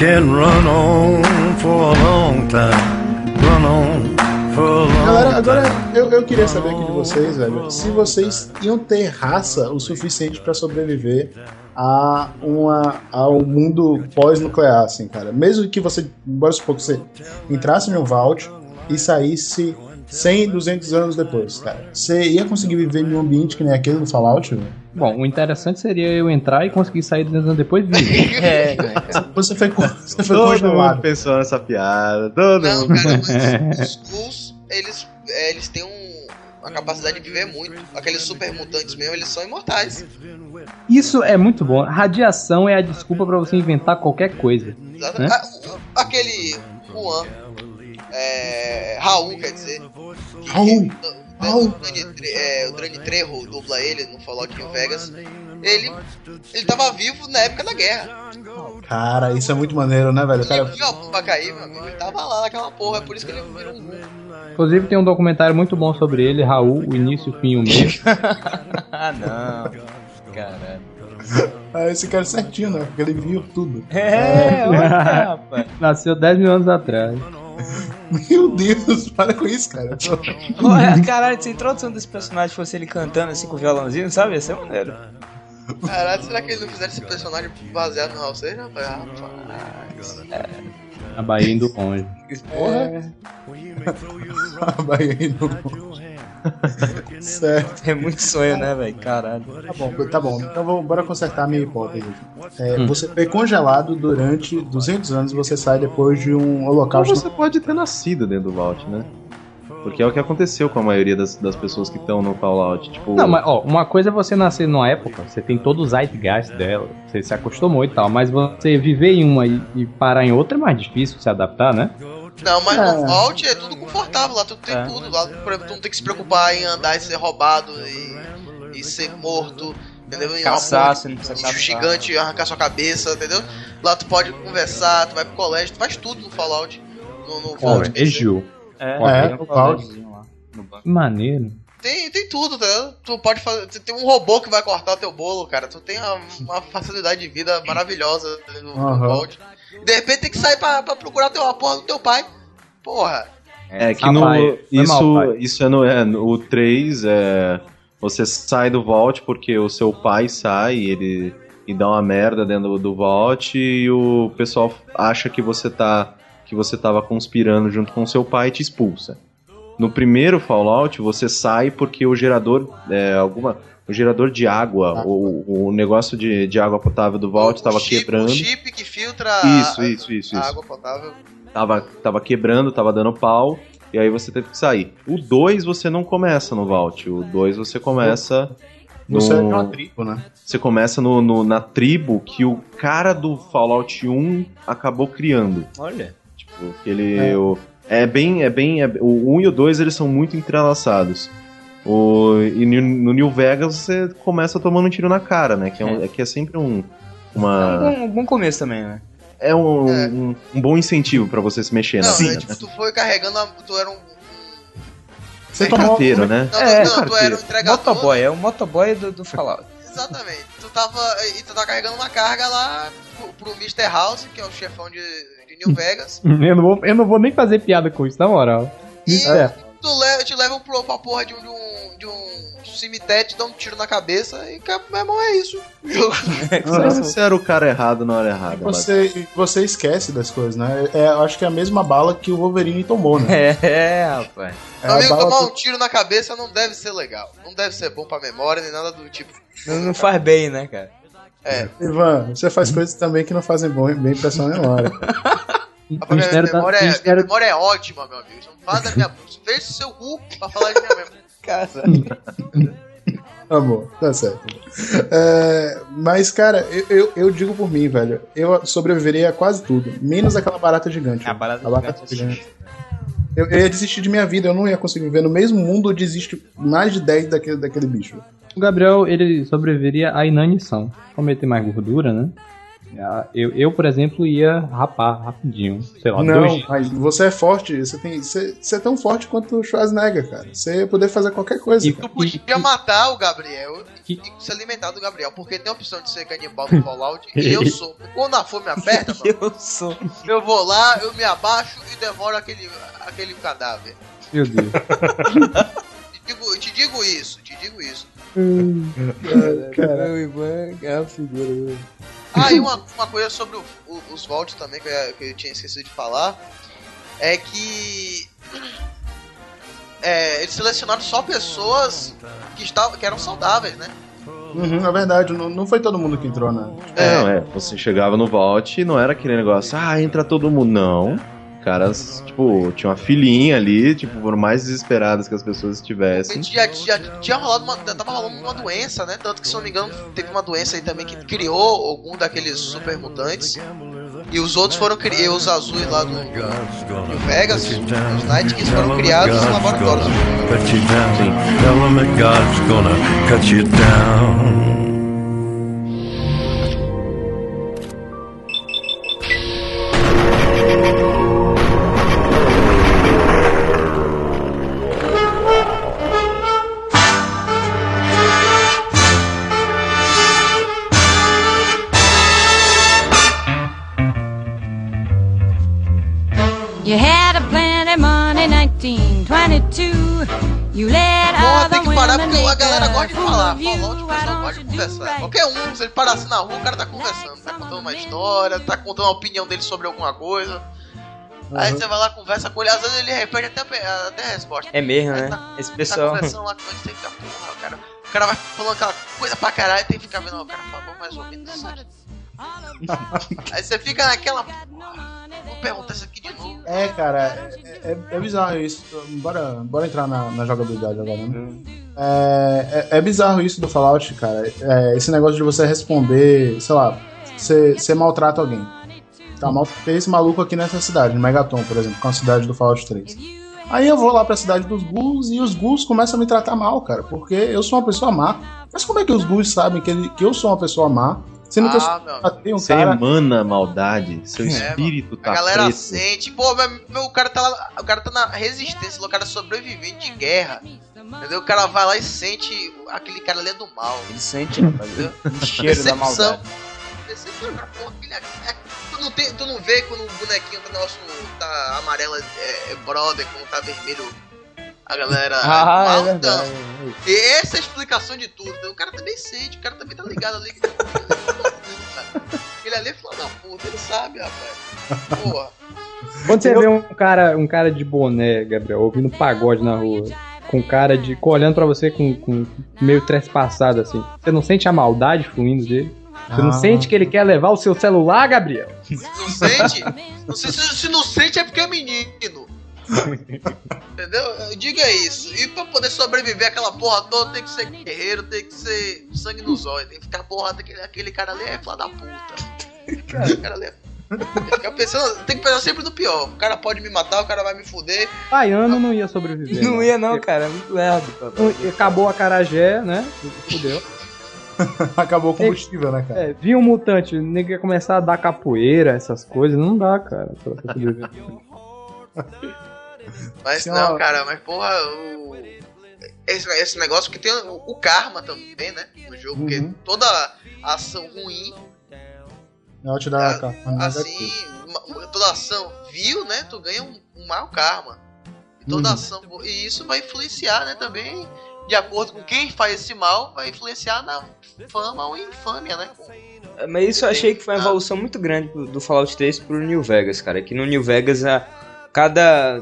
Can run on for a long time. Run on for a long Galera, agora eu, eu queria saber aqui de vocês, velho, se vocês iam ter raça o suficiente pra sobreviver a uma ao mundo pós-nuclear, assim, cara. Mesmo que você, bora supor que você entrasse em um vault e saísse 100, 200 anos depois, cara. Você ia conseguir viver em um ambiente que nem aquele do Fallout, velho? Bom, o interessante seria eu entrar e conseguir sair 200 anos depois vivo. É, Você foi, você foi Todo mundo congelado. pensou nessa piada. Todo Não, mundo. cara, mas os Skrulls, eles, é, eles têm um, uma capacidade de viver muito. Aqueles super mutantes mesmo, eles são imortais. Isso é muito bom. Radiação é a desculpa pra você inventar qualquer coisa. Exato. Né? Ah, o- aquele Juan, é, Raul, quer dizer. Raul, Raul. O Dani, Tre- é, o Dani Trejo dubla ele no Fallout New Vegas. Ele, ele tava vivo na época da guerra. Cara, isso é muito maneiro, né, velho? O Ele Cara, viu a bomba cair, meu amigo. Ele tava lá naquela porra, é por isso que ele virou um. Inclusive tem um documentário muito bom sobre ele, Raul, o início, o fim e o meio. ah, não. Caralho. ah, esse cara é certinho, né? Porque ele viu tudo. É, olha, rapaz. Nasceu 10 mil anos atrás. Meu Deus, para com isso, cara. Olha, caralho, se a introdução desse personagem fosse ele cantando assim com o violãozinho, sabe? Ia ser maneiro. Caralho, será que ele não fizeram esse personagem baseado no Raul Seixas? Rapaz, A Bahia indo longe. Porra, A Bahia indo. Certo. é muito sonho, né, velho? Caralho. Tá bom, tá bom. Então vou, bora consertar a minha hipótese. É, Você foi congelado durante 200 anos e você sai depois de um Ou holocausto. você pode ter nascido dentro do Vault, né? Porque é o que aconteceu com a maioria das, das pessoas que estão no Fallout. Tipo, Não, mas ó, uma coisa é você nascer numa época, você tem todo o zeitgeist dela, você se acostumou e tal, mas você viver em uma e, e parar em outra é mais difícil se adaptar, né? Não, mas É. no Vault é tudo confortável, lá tu tem É. tudo. Lá, por exemplo, tu não tem que se preocupar em andar e ser roubado e, e ser morto, entendeu? Em Caçar, você não precisa caçar. gigante arrancar sua cabeça, entendeu? Lá tu pode conversar, tu vai pro colégio, tu faz tudo no Fallout. No, no Vault. Egil. É, É, lá no banco. Maneiro. Tem, tem tudo, tá? Tu pode fazer. Tem um robô que vai cortar o teu bolo, cara. Tu tem uma, uma facilidade de vida maravilhosa no, no Aham. Vault. De repente tem que sair pra, pra procurar teu, a porra do teu pai. Porra. É que Ah, no, pai, isso, mal, isso é no, é no o 3, é, você sai do Vault porque o seu pai sai ele, e dá uma merda dentro do, Vault e o pessoal acha que você tá que você tava conspirando junto com o seu pai e te expulsa. No primeiro Fallout você sai porque o gerador é, alguma o gerador de água, Ah. o, o negócio de, de água potável do Vault estava quebrando. O chip que filtra Isso, a, isso, isso, a isso. água potável. tava, tava quebrando, tava dando pau, e aí você teve que sair. O 2 você não começa no Vault, o 2 você começa no. Você é uma tribo, né? Você começa no, no- na tribo que o cara do Fallout 1 acabou criando. Olha. Tipo, que ele. É. o- É bem. É bem é- o 1 e o 2 eles são muito entrelaçados. O, e no, no New Vegas você começa tomando um tiro na cara, né? Que é, um- é que é sempre um. É um Uma, bom, um bom começo também, né? é um, É. um, um bom incentivo pra você se mexer na Não, vida. é, tipo, tu foi carregando, a, tu era um. Você É tomou carteiro, né? Não, É, não, tu era um carteiro. entregador. Motoboy, é o motoboy do, do Fallout. Exatamente. Tu tava. E tu tava carregando uma carga lá pro, pro Mr. House, que é o chefão de, de New Vegas. Eu não, vou, eu não vou nem fazer piada com isso, na moral. E Isso é. Tu leva, te levam pro, pra porra de um, de um, de um cemitério, te dão um tiro na cabeça e, meu irmão, é isso. Você era o cara errado na hora errada. Você, você esquece das coisas, né? É, eu acho que é a mesma bala que o Wolverine tomou, né? É, rapaz. É amigo, bala tomar que- um tiro na cabeça não deve ser legal. Não deve ser bom pra memória, nem nada do tipo. Não, não faz bem, né, cara? É. Ivan, você faz coisas também que não fazem bom, bem pra sua memória. A O minha, mistério da- memória, o é, minha mistério- memória é ótima, meu amigo. Não faz da minha. Feche seu cu pra falar de minha memória. Tá bom, tá certo. É, mas, cara, eu, eu, eu digo por mim, velho. Eu sobreviveria a quase tudo. Menos aquela barata gigante. A barata gigante. gigante. Eu, eu ia desistir de minha vida, eu não ia conseguir viver no mesmo mundo, eu desisto mais de 10 daquele, daquele bicho. O Gabriel, ele sobreviveria à inanição. Cometer mais gordura, né? Ah, Eu, eu, por exemplo, ia rapar rapidinho. Sei lá, Não, dois mas você é forte, você, tem, você, você é tão forte quanto o Schwarzenegger, cara. Você ia poder fazer qualquer coisa. E- cara. Tu podia matar o Gabriel Que- e se alimentar do Gabriel, porque tem a opção de ser canibal no Fallout e eu sou. Quando a fome aperta, mano, Eu sou. eu vou lá, eu me abaixo e devoro aquele, aquele cadáver. Meu Deus. Te digo, te digo isso, te digo isso. Meu Ivan é a figura. Ah, e uma, uma coisa sobre o- o- os Vault também, que eu, que eu tinha esquecido de falar, é que é, eles selecionaram só pessoas que, estavam, que eram saudáveis, né? Uhum, é verdade, não, não foi todo mundo que entrou, né? É, não, é. Você chegava no Vault e não era aquele negócio, ah, entra todo mundo. Não. Caras, tipo, tinha uma filinha ali, tipo, por mais desesperadas que as pessoas estivessem. Já, já tinha rolado uma. Tava rolando uma doença, né? Tanto que, se não me engano, teve uma doença aí também que criou algum daqueles super mutantes. E os outros foram criados, os azuis lá do New Vegas, os Night foram criados em laboratórios. Cut parar porque a galera gosta de falar. Why pessoal don't gosta de conversar. Qualquer um, se ele parasse na rua, o cara tá conversando. Tá contando uma história, tá contando a opinião dele sobre alguma coisa. Aí você vai lá, conversa com ele, às vezes ele repete até, até a resposta. É mesmo, né? tá- Esse Tá pessoal. conversando lá com ele, você fica, porra, o cara, o cara vai falando aquela coisa pra caralho, tem que ficar vendo, o cara falou mais ou menos. Aí você fica naquela, porra, vou perguntar isso aqui de novo. É, cara, é, é- é bizarro isso. Bora, bora entrar na, na jogabilidade agora, né? É, é, é bizarro isso do Fallout, cara. É, esse negócio de você responder, sei lá, você, maltrata alguém. Tá, maltratei esse maluco aqui nessa cidade, no Megaton, por exemplo, é uma cidade do Fallout 3. Aí eu vou lá pra cidade dos ghouls e os ghouls começam a me tratar mal, cara, porque eu sou uma pessoa má. Mas como é que os ghouls sabem que, ele- que eu sou uma pessoa má? Que eu Ah, um Você cara. emana maldade, seu É, espírito a tá galera preto. sente, pô, meu, meu, o cara tá lá, o cara tá na resistência, o cara é sobrevivente de guerra. Entendeu? O cara vai lá e sente aquele cara ali é do mal. Ele sente, rapaz, o cheiro da maldade. Decepção, cara, porra, aquele aqui- é- tu, não tem, tu não vê quando o bonequinho tá nosso tá amarelo é, é brother, quando tá vermelho a galera é Ah, mal, é não. verdade. E essa é a explicação de tudo. né? O cara também sente, o cara também tá ligado ali. Ele ali é filho da puta, ele sabe, rapaz. Porra. Quando você vê um cara, um cara de boné, Gabriel, ouvindo pagode na rua, com cara de. com- olhando pra você com, com meio trespassado assim, você não sente a maldade fluindo dele? Você não Ah. sente que ele quer levar o seu celular, Gabriel? Não sente? Não sei se, se não sente é porque é menino. Entendeu? Diga isso. E pra poder sobreviver aquela porra toda, tem que ser guerreiro, tem que ser sangue nos olhos, tem que ficar porra daquele aquele cara ali é filha da puta. Aquele cara ali é. Tem que, ficar pensando, tem que pensar sempre no pior. O cara pode me matar, o cara vai me fuder. Baiano não ia sobreviver. Não ia não, cara, é muito lerdo. Acabou a carajé, né? Fudeu. Acabou o combustível, né, cara? É, viu um mutante, o nego ia começar a dar capoeira, essas coisas, não dá, cara. pra sobreviver. Mas Sim, não, ó. cara, mas porra, o. Esse, esse negócio que tem o, o karma também, né? No jogo, porque Uhum. toda ação ruim Ela te dá a carta. assim, ma- toda ação vil, né? Tu ganha um, um mau karma. E toda Uhum. ação. E isso vai influenciar, né? Também, de acordo com quem faz esse mal, vai influenciar na fama ou infâmia, né? É, Mas isso eu achei que foi uma evolução muito grande do- do Fallout 3 pro New Vegas, cara. Que no New Vegas, a, cada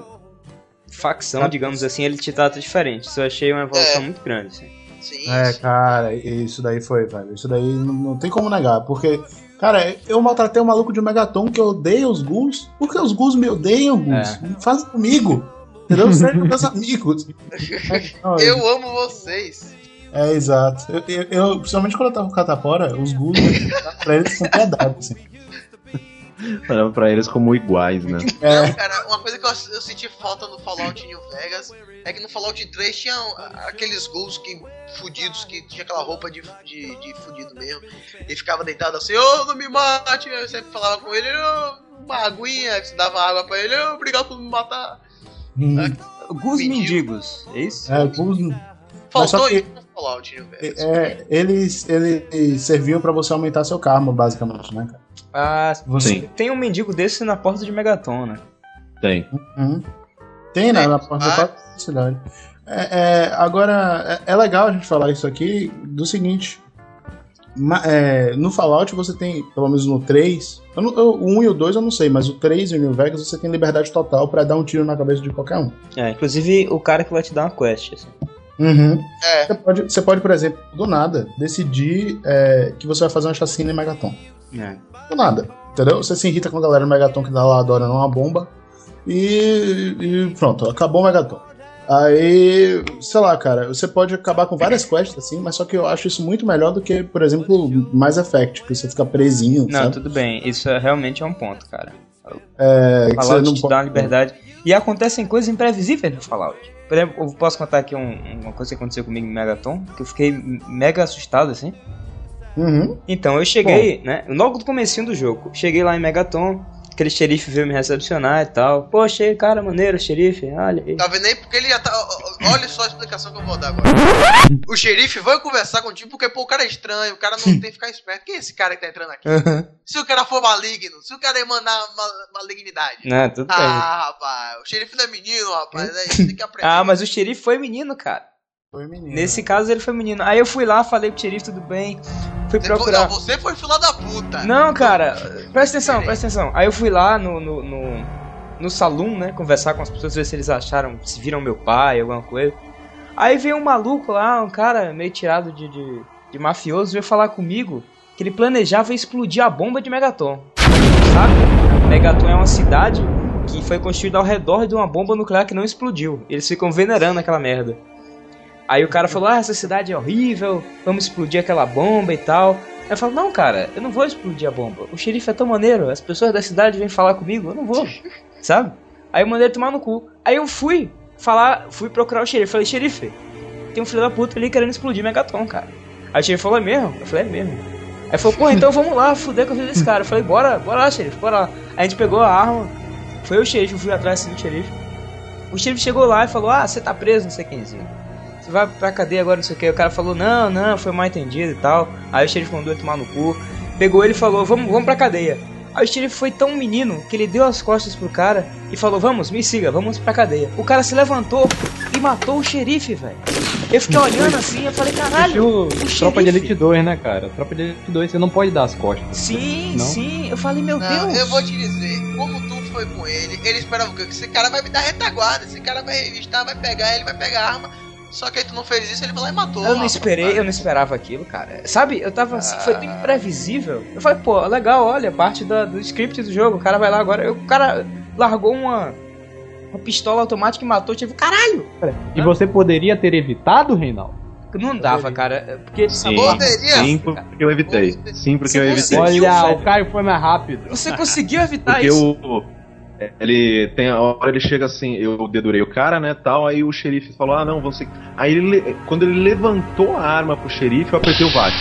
facção, digamos assim, ele te trata diferente. Isso eu achei uma evolução É. muito grande. assim. Sim. É, cara, isso daí foi, velho. Isso daí não, não tem como negar. Porque, cara, eu maltratei um maluco de um Megaton que odeia os ghouls. Porque os ghouls me odeiam, ghouls. É. Faz comigo. Entendeu? Sejam meus amigos. Eu amo vocês. É, exato. Eu, eu- eu- principalmente quando eu tava com catapora, os ghouls eu pra eles com piedade, assim. Olhava pra eles como iguais, né? É. Não, cara, uma coisa que eu, eu senti falta no Fallout New Vegas é que no Fallout 3 tinha aqueles ghouls que, fudidos que tinha aquela roupa de, de, de fudido mesmo. E ficava deitado assim, ô, não me mate. Eu sempre falava com ele, ô, uma aguinha, que se dava água pra ele, ô, obrigado por me matar. Hum, Alguns Mendigo. mendigos, é isso? é, alguns- Faltou que- isso no Fallout New Vegas. é, eles, eles serviam pra você aumentar seu karma, basicamente, né, cara? Ah, Você, Sim. tem um mendigo desse na porta de Megaton, né? Tem. Uhum. Tem, né? Na porta da ah. própria cidade. É, é, agora, é, é legal a gente falar isso aqui do seguinte. ma- é, no Fallout você tem, pelo menos no 3, eu não- eu- o 1 e o 2 eu não sei, mas o 3 e o New Vegas você tem liberdade total pra dar um tiro na cabeça de qualquer um. É, inclusive o cara que vai te dar uma quest, assim. Uhum. É, Você, pode, você pode, por exemplo, do nada, decidir é, que você vai fazer uma chacina em Megaton. É. Do nada. Entendeu? Você se irrita com a galera do Megaton que dá lá adorando uma bomba. E, e pronto, acabou o Megaton. Aí, sei lá, cara, você pode acabar com várias quests assim, mas só que eu acho isso muito melhor do que, por exemplo, Mass Effect, que você fica presinho, Não, sabe? tudo bem, isso é, realmente é um ponto, cara. É, que você Fallout não te pode- dá uma liberdade. E acontecem coisas imprevisíveis no Fallout. Por exemplo, eu posso contar aqui um- uma coisa que aconteceu comigo em Megaton, que eu fiquei mega assustado, assim. Uhum. Então, eu cheguei, né, logo do comecinho do jogo, cheguei lá em Megaton, aquele xerife veio me recepcionar e tal. Poxa, aí, cara, maneiro, xerife, olha aí. tá vendo aí? Porque ele já tá. Olha só a explicação que eu vou dar agora. O xerife vai conversar contigo porque, pô, o cara é estranho, o cara não tem que ficar esperto. Quem é esse cara que tá entrando aqui? Se o cara for maligno, se o cara emanar ma- malignidade. Não, tudo bem. Ah, rapaz, o xerife não é menino, rapaz. Aí tem que aprender. Ah, mas o xerife foi menino, cara. Foi menino. Nesse caso ele foi menino. Aí eu fui lá, falei pro xerife, tudo bem. Fui Você foi- procurar. não, você foi fila da puta. Não, cara, presta atenção, presta atenção. Aí eu fui lá no, no, no, no salão, né, conversar com as pessoas, ver se eles acharam, se viram meu pai, alguma coisa. Aí veio um maluco lá, um cara meio tirado de, de, de mafioso, veio falar comigo que ele planejava explodir a bomba de Megaton. Sabe? Megaton é uma cidade que foi construída ao redor de uma bomba nuclear que não explodiu. Eles ficam venerando aquela merda. Aí o cara falou: Ah, essa cidade é horrível, vamos explodir aquela bomba e tal. Aí eu falo: Não, cara, eu não vou explodir a bomba. O xerife é tão maneiro, as pessoas da cidade vêm falar comigo, eu não vou, sabe? Aí eu mandei ele tomar no cu. Aí eu fui falar, fui procurar o xerife. Falei: Xerife, tem um filho da puta ali querendo explodir Megaton, cara. Aí o xerife falou: É mesmo? Eu falei: É mesmo. Aí falou: Pô, então vamos lá, fuder com a vida desse cara. Eu falei: Bora, bora lá, xerife, bora lá. Aí a gente pegou a arma, foi o xerife, eu fui atrás assim, do xerife. O xerife chegou lá e falou: Ah, você tá preso, não sei quemzinho. Você vai pra cadeia agora, não sei o que. O cara falou: Não, não, foi mal entendido e tal. Aí o xerife mandou ele tomar no cu. Pegou ele e falou: Vamos, vamos pra cadeia. Aí o xerife foi tão menino que ele deu as costas pro cara e falou: Vamos, me siga, vamos pra cadeia. O cara se levantou e matou o xerife, velho. Eu fiquei olhando assim, eu falei: Caralho, Estilo o Tropa de xerife." Elite 2, né, cara? Tropa de Elite 2 você não pode dar as costas. Sim, Não? sim. Eu falei: Meu Não, Deus. eu vou te dizer, como tu foi com ele, ele esperava o quê? Que esse cara vai me dar retaguarda, esse cara vai revistar, vai pegar ele, vai pegar a arma. Só que aí tu não fez isso, ele vai lá e matou. Eu não esperei, eu não esperava aquilo, cara. Sabe, eu tava assim, foi tão imprevisível. Eu falei, pô, legal, olha, parte da- do script do jogo, o cara vai lá agora. Eu- o cara largou uma, uma pistola automática e matou, tipo, caralho! E você poderia ter evitado, Reinaldo? Não dava, cara, porque Sim, Poderia. sim, porque eu evitei. Sim, porque eu evitei. Olha, o Caio foi mais rápido. você conseguiu evitar Porque isso. o. Ele tem a hora ele chega assim, eu dedurei o cara, né, tal, aí o xerife falou: "Ah, não, você". Aí ele le- quando ele levantou a arma pro xerife, eu apertei o VAX.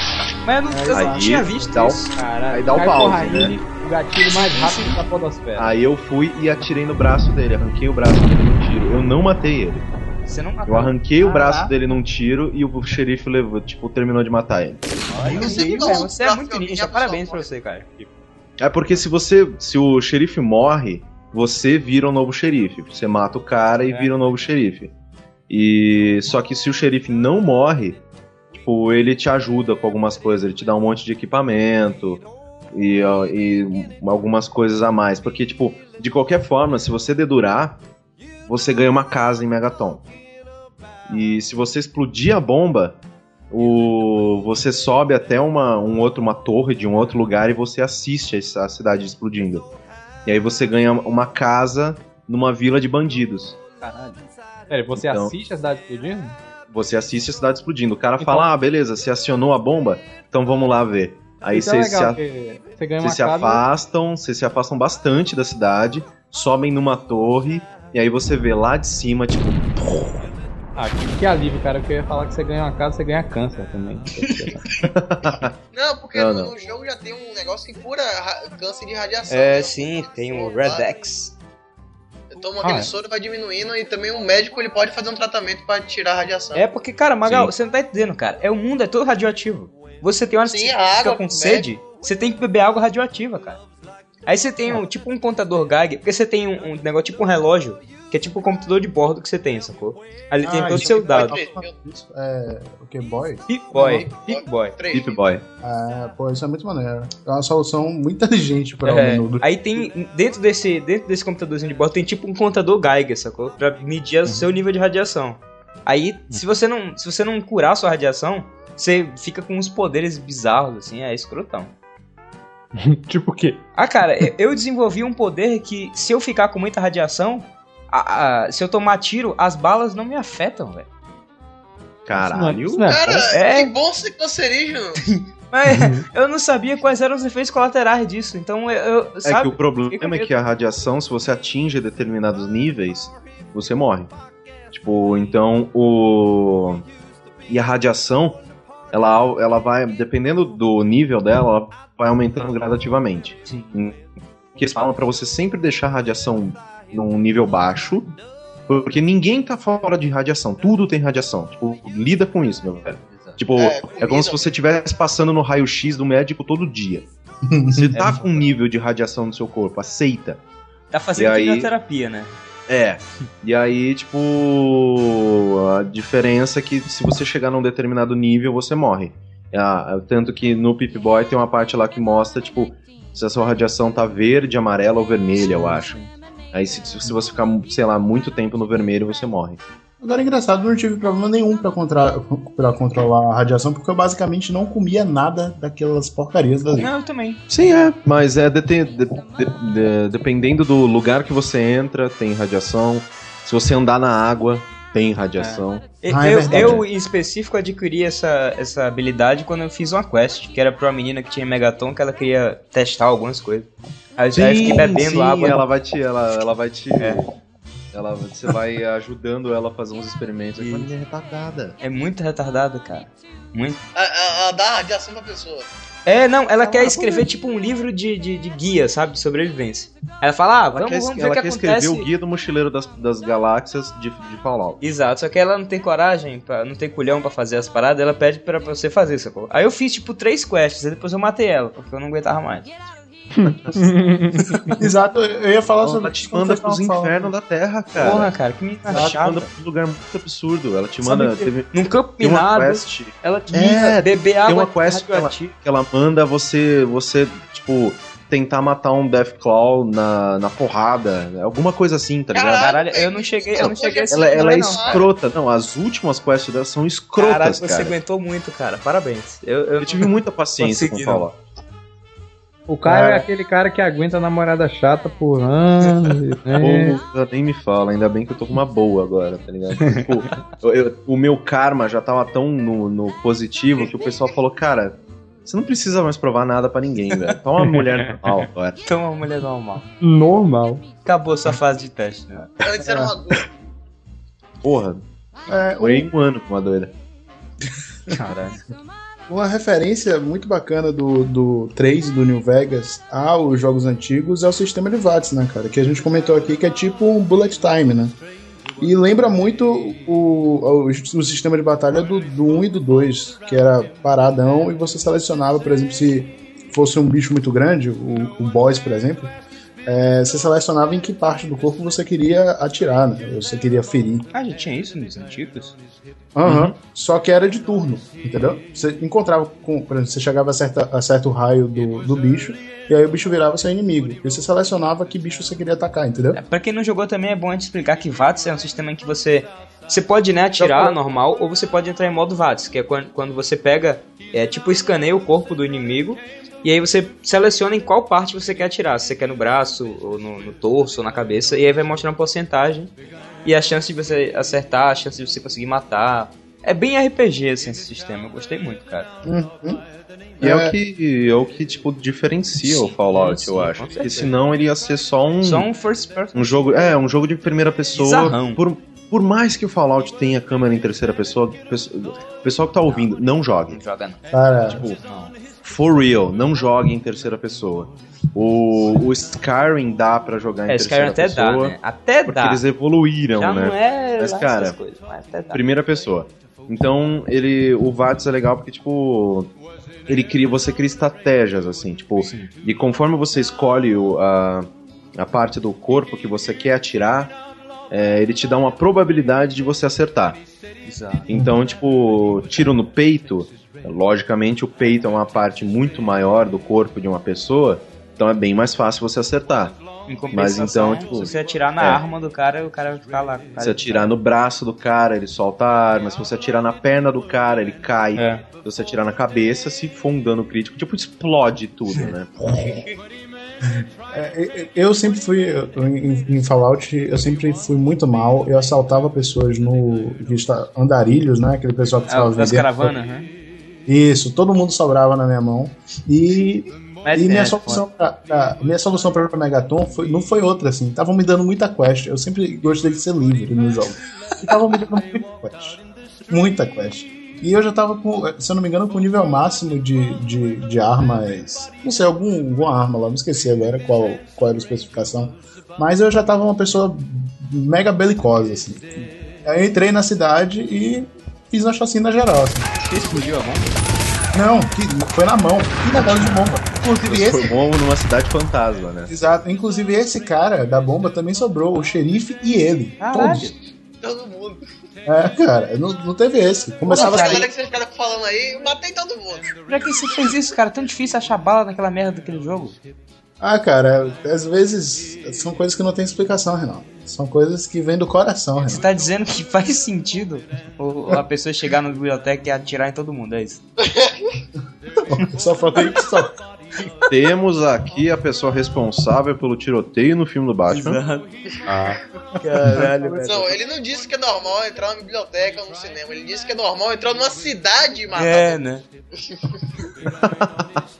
Mas eu não, eu não Aí tinha visto dá isso. Caralho, Aí dá o pause, Corraine, o gatilho mais rápido da podosfera. Aí eu fui e atirei no braço dele, arranquei o braço dele num tiro. Eu não matei ele. Você não Eu matou. arranquei o braço dele num tiro e o xerife levou, tipo, terminou de matar ele. Aí, Você é muito ninja, parabéns pra você, cara. É porque se você. Se o xerife morre, você vira um novo xerife. Você mata o cara e É. vira um novo xerife. E. Só que se o xerife não morre, tipo, ele te ajuda com algumas coisas, ele te dá um monte de equipamento e, e algumas coisas a mais. Porque, tipo, de qualquer forma, se você dedurar, você ganha uma casa em Megaton. E se você explodir a bomba, o, você sobe até uma, um outro, uma torre de um outro lugar e você assiste a cidade explodindo. E aí você ganha uma casa numa vila de bandidos. Caralho. Pera, você Então- assiste a cidade explodindo? Você assiste a cidade explodindo. O cara Então- fala: Ah, beleza, você acionou a bomba? Então vamos lá ver. Aí Isso é vocês se, a- você ganha vocês uma se casa. afastam, vocês se afastam bastante da cidade, sobem numa torre, e aí você vê lá de cima, tipo, Ah, que, que alívio, cara. Que eu ia falar que você ganha uma casa, você ganha câncer também. Não, porque Não, no, não. no jogo já tem um negócio que cura ra- câncer de radiação. É, né? sim, tem o Lá, Redex. Toma Ah, aquele é. soro, vai diminuindo e também um médico ele pode fazer um tratamento pra tirar a radiação. É porque, cara, Magal, Sim. você não tá entendendo, cara. É o mundo é todo radioativo. Você tem uma Sim, você água fica com sede, você tem que beber água radioativa, cara. Aí você tem um, tipo um contador Geiger, porque você tem um, um negócio tipo um relógio, que é tipo o computador de bordo que você tem, sacou? Ali tem Ah, todos os isso seus pode dados. ver. Eu- Isso é. O que? Boy? Pip Boy, Pip Boy. Três. Deep Boy. Ah, pô, isso é muito maneiro. É uma solução muito inteligente pra o É, do aí tem, dentro desse, dentro desse computadorzinho de bordo, tem tipo um contador Geiger, sacou? Pra medir o seu nível de radiação. Aí, se você não, se você não curar a sua radiação, você fica com uns poderes bizarros, assim, é escrotão. tipo o quê? Ah, cara, eu desenvolvi um poder que, se eu ficar com muita radiação, a- a- se eu tomar tiro, as balas não me afetam, velho. Caralho. Isso não é- Cara, É. que bom ser cancerígeno. Mas eu não sabia quais eram os efeitos colaterais disso, então eu, eu É sabe? que o problema é que a radiação, se você atinge determinados níveis, você morre. Tipo, então o. E a radiação, ela, ela vai, dependendo do nível dela, ela vai aumentando gradativamente. Sim. Que eles falam pra você sempre deixar a radiação num nível baixo, porque ninguém tá fora de radiação, tudo tem radiação. Tipo, lida com isso, meu velho. Tipo, É, é, como se você estivesse passando no raio-x do médico todo dia. Você tá com um nível de radiação no seu corpo, aceita. Tá fazendo E aí- quimioterapia, né? É. E aí, tipo, a diferença é que se você chegar num determinado nível, você morre. Ah, tanto que no Pip Boy tem uma parte lá que mostra, tipo, se a sua radiação tá verde, amarela ou vermelha, eu acho. Aí se, se você ficar, sei lá, muito tempo no vermelho, você morre. Agora é engraçado, eu não tive problema nenhum pra, contra... pra controlar a radiação, porque eu basicamente não comia nada daquelas porcarias ali. Não, eu também. Sim, é. Mas é de- de- de- dependendo do lugar que você entra, tem radiação. Se você andar na água, tem radiação. E- Ah, é eu, verdade. eu, em específico, adquiri essa, essa habilidade quando eu fiz uma quest, que era pra uma menina que tinha Megaton, que ela queria testar algumas coisas. Aí eu já fiquei bebendo sim, água. Ela vai te. Ela, ela vai te. É. Ela, você vai ajudando ela a fazer uns experimentos. Aqui, mas é retardada. É muito retardado, cara. Muito. A, a, a dar radiação pra pessoa. É, não, ela quer escrever tipo um livro de, de, de guia, sabe? De sobrevivência. Ela fala, ah, Ela vamos, quer, vamos ver ela o que quer acontece. escrever o guia do mochileiro das, das galáxias de, de Fallout. Exato, só que ela não tem coragem, pra, não tem culhão pra fazer as paradas, ela pede pra você fazer, sacou? Aí eu fiz tipo três quests, aí depois eu matei ela, porque eu não aguentava mais. Exato, eu ia falar Ela sobre te isso quando manda vocês pros infernos da Terra, cara. Porra, cara, que menina ela te manda pra um lugar muito absurdo. Ela te manda. Teve, Num campo minado, quest ela te É, manda beber água tem uma quest que ela, que ela manda você, você, tipo, tentar matar um Deathclaw na, na porrada. Alguma coisa assim, tá ligado? Caralho, eu não cheguei, eu não cheguei a esse Ela, ela é não. escrota. Não, as últimas quests dela são Caralho, escrotas, você cara. aguentou muito, cara. Parabéns. Eu, eu, Eu tive muita paciência Consegui, com não. O cara é. É. aquele cara que aguenta a namorada chata por anos. né? Porra, nem me fala, ainda bem que eu tô com uma boa agora, tá ligado? Tipo, eu- eu- o meu karma já tava tão no, no positivo que o pessoal falou, cara, você não precisa mais provar nada pra ninguém, velho. Tá uma mulher normal agora. Então uma mulher normal. Normal. Acabou sua fase de teste, né? Antes era uma. Porra, É, foi um ano com uma doida. Caralho. Uma referência muito bacana do, do 3 e do New Vegas aos jogos antigos é o sistema de VATS, né, cara? Que a gente comentou aqui que é tipo um bullet time, né? E lembra muito o, o, o sistema de batalha do, do 1 e do 2, que era paradão e você selecionava, por exemplo, se fosse um bicho muito grande, o, o boss, por exemplo, é, você selecionava em que parte do corpo você queria atirar, né? Você queria ferir. Ah, já tinha isso nos antigos? Aham. Só que era de turno, entendeu? Você encontrava com. Por exemplo, você chegava a, certa, a certo raio do, do bicho, e aí o bicho virava seu inimigo. E você selecionava que bicho você queria atacar, entendeu? É, pra quem não jogou também é bom a gente explicar que VATS é um sistema em que você. Você pode né, atirar normal ou você pode entrar em modo VATS, que é quando, quando você pega, é, tipo, escaneia o corpo do inimigo e aí você seleciona em qual parte você quer atirar. Se você quer no braço, ou no, no torso, ou na cabeça, e aí vai mostrar uma porcentagem e a chance de você acertar, a chance de você conseguir matar. É bem RPG assim, esse sistema, eu gostei muito, cara. E é, É. o que, é o que, tipo, diferencia o Fallout, sim, eu acho. Porque senão ele ia ser só um, Só um first person. um jogo. É, um jogo de primeira pessoa. Bizarrão. Por, por mais que o Fallout tenha câmera em terceira pessoa, o pesso- o pessoal que tá ouvindo, não jogue. Não joga não. Cara, Tipo, Não. For real, não jogue em terceira pessoa. O, o Skyrim dá pra jogar em É, Skyrim terceira até pessoa. dá, né? Até Porque dá. eles evoluíram, Já né? não é Mas, cara, coisas, mas até dá. primeira pessoa. Então, ele, o VATS é legal porque, tipo, ele cria, você cria estratégias, assim, tipo, e conforme você escolhe o- a, a parte do corpo que você quer atirar, é, ele te dá uma probabilidade de você acertar. Exato. Então, tipo, tiro no peito, logicamente o peito é uma parte muito maior do corpo de uma pessoa, então é bem mais fácil você acertar. Em compensação, então, tipo, se você atirar na é. arma do cara, o cara vai ficar lá. com o cara Se atirar no braço do cara, ele solta a arma. Se você atirar na perna do cara, ele cai. É. Se você atirar na cabeça, se for um dano crítico, tipo, explode tudo, né? é, eu sempre fui em, em Fallout, eu sempre fui muito mal. Eu assaltava pessoas no andarilhos, né? Aquele pessoal que Ah, ficava das vendendo- caravanas, né? Isso, todo mundo sobrava na minha mão. E, Mas e minha é, solução pra, pra- minha solução para Megaton foi, não foi outra assim. Estavam me dando muita quest. Eu sempre gostei de ser livre no jogo. E estavam me dando muita quest. Muita quest. E eu já tava com, se eu não me engano, com o nível máximo de, de, de armas. Não sei, algum, alguma arma lá, não esqueci agora qual, qual era a especificação. Mas eu já tava uma pessoa mega belicosa, assim. Aí eu entrei na cidade e fiz uma chacina geral, assim. Você explodiu a bomba? Não, que foi na mão. Que negócio de bomba. Inclusive esse. Transformou numa cidade fantasma, né? Exato. Inclusive esse cara da bomba também sobrou, o xerife e ele. Caralho. Todos. Todo mundo. É, cara, não, não teve esse. Começava a galera sair. que vocês ficaram falando aí, eu matei todo mundo. Pra que você fez isso, cara? Tão difícil achar bala naquela merda daquele jogo. Ah, cara, às vezes são coisas que não tem explicação, Renato. São coisas que vêm do coração, Você Renato. tá dizendo que faz sentido a pessoa chegar na biblioteca e atirar em todo mundo, é isso? Só falta só. Temos aqui a pessoa responsável pelo tiroteio no filme do Batman. Caralho, Não, ele não disse que é normal entrar numa biblioteca ou no cinema. Ele disse que é normal entrar numa cidade e matar. É, né?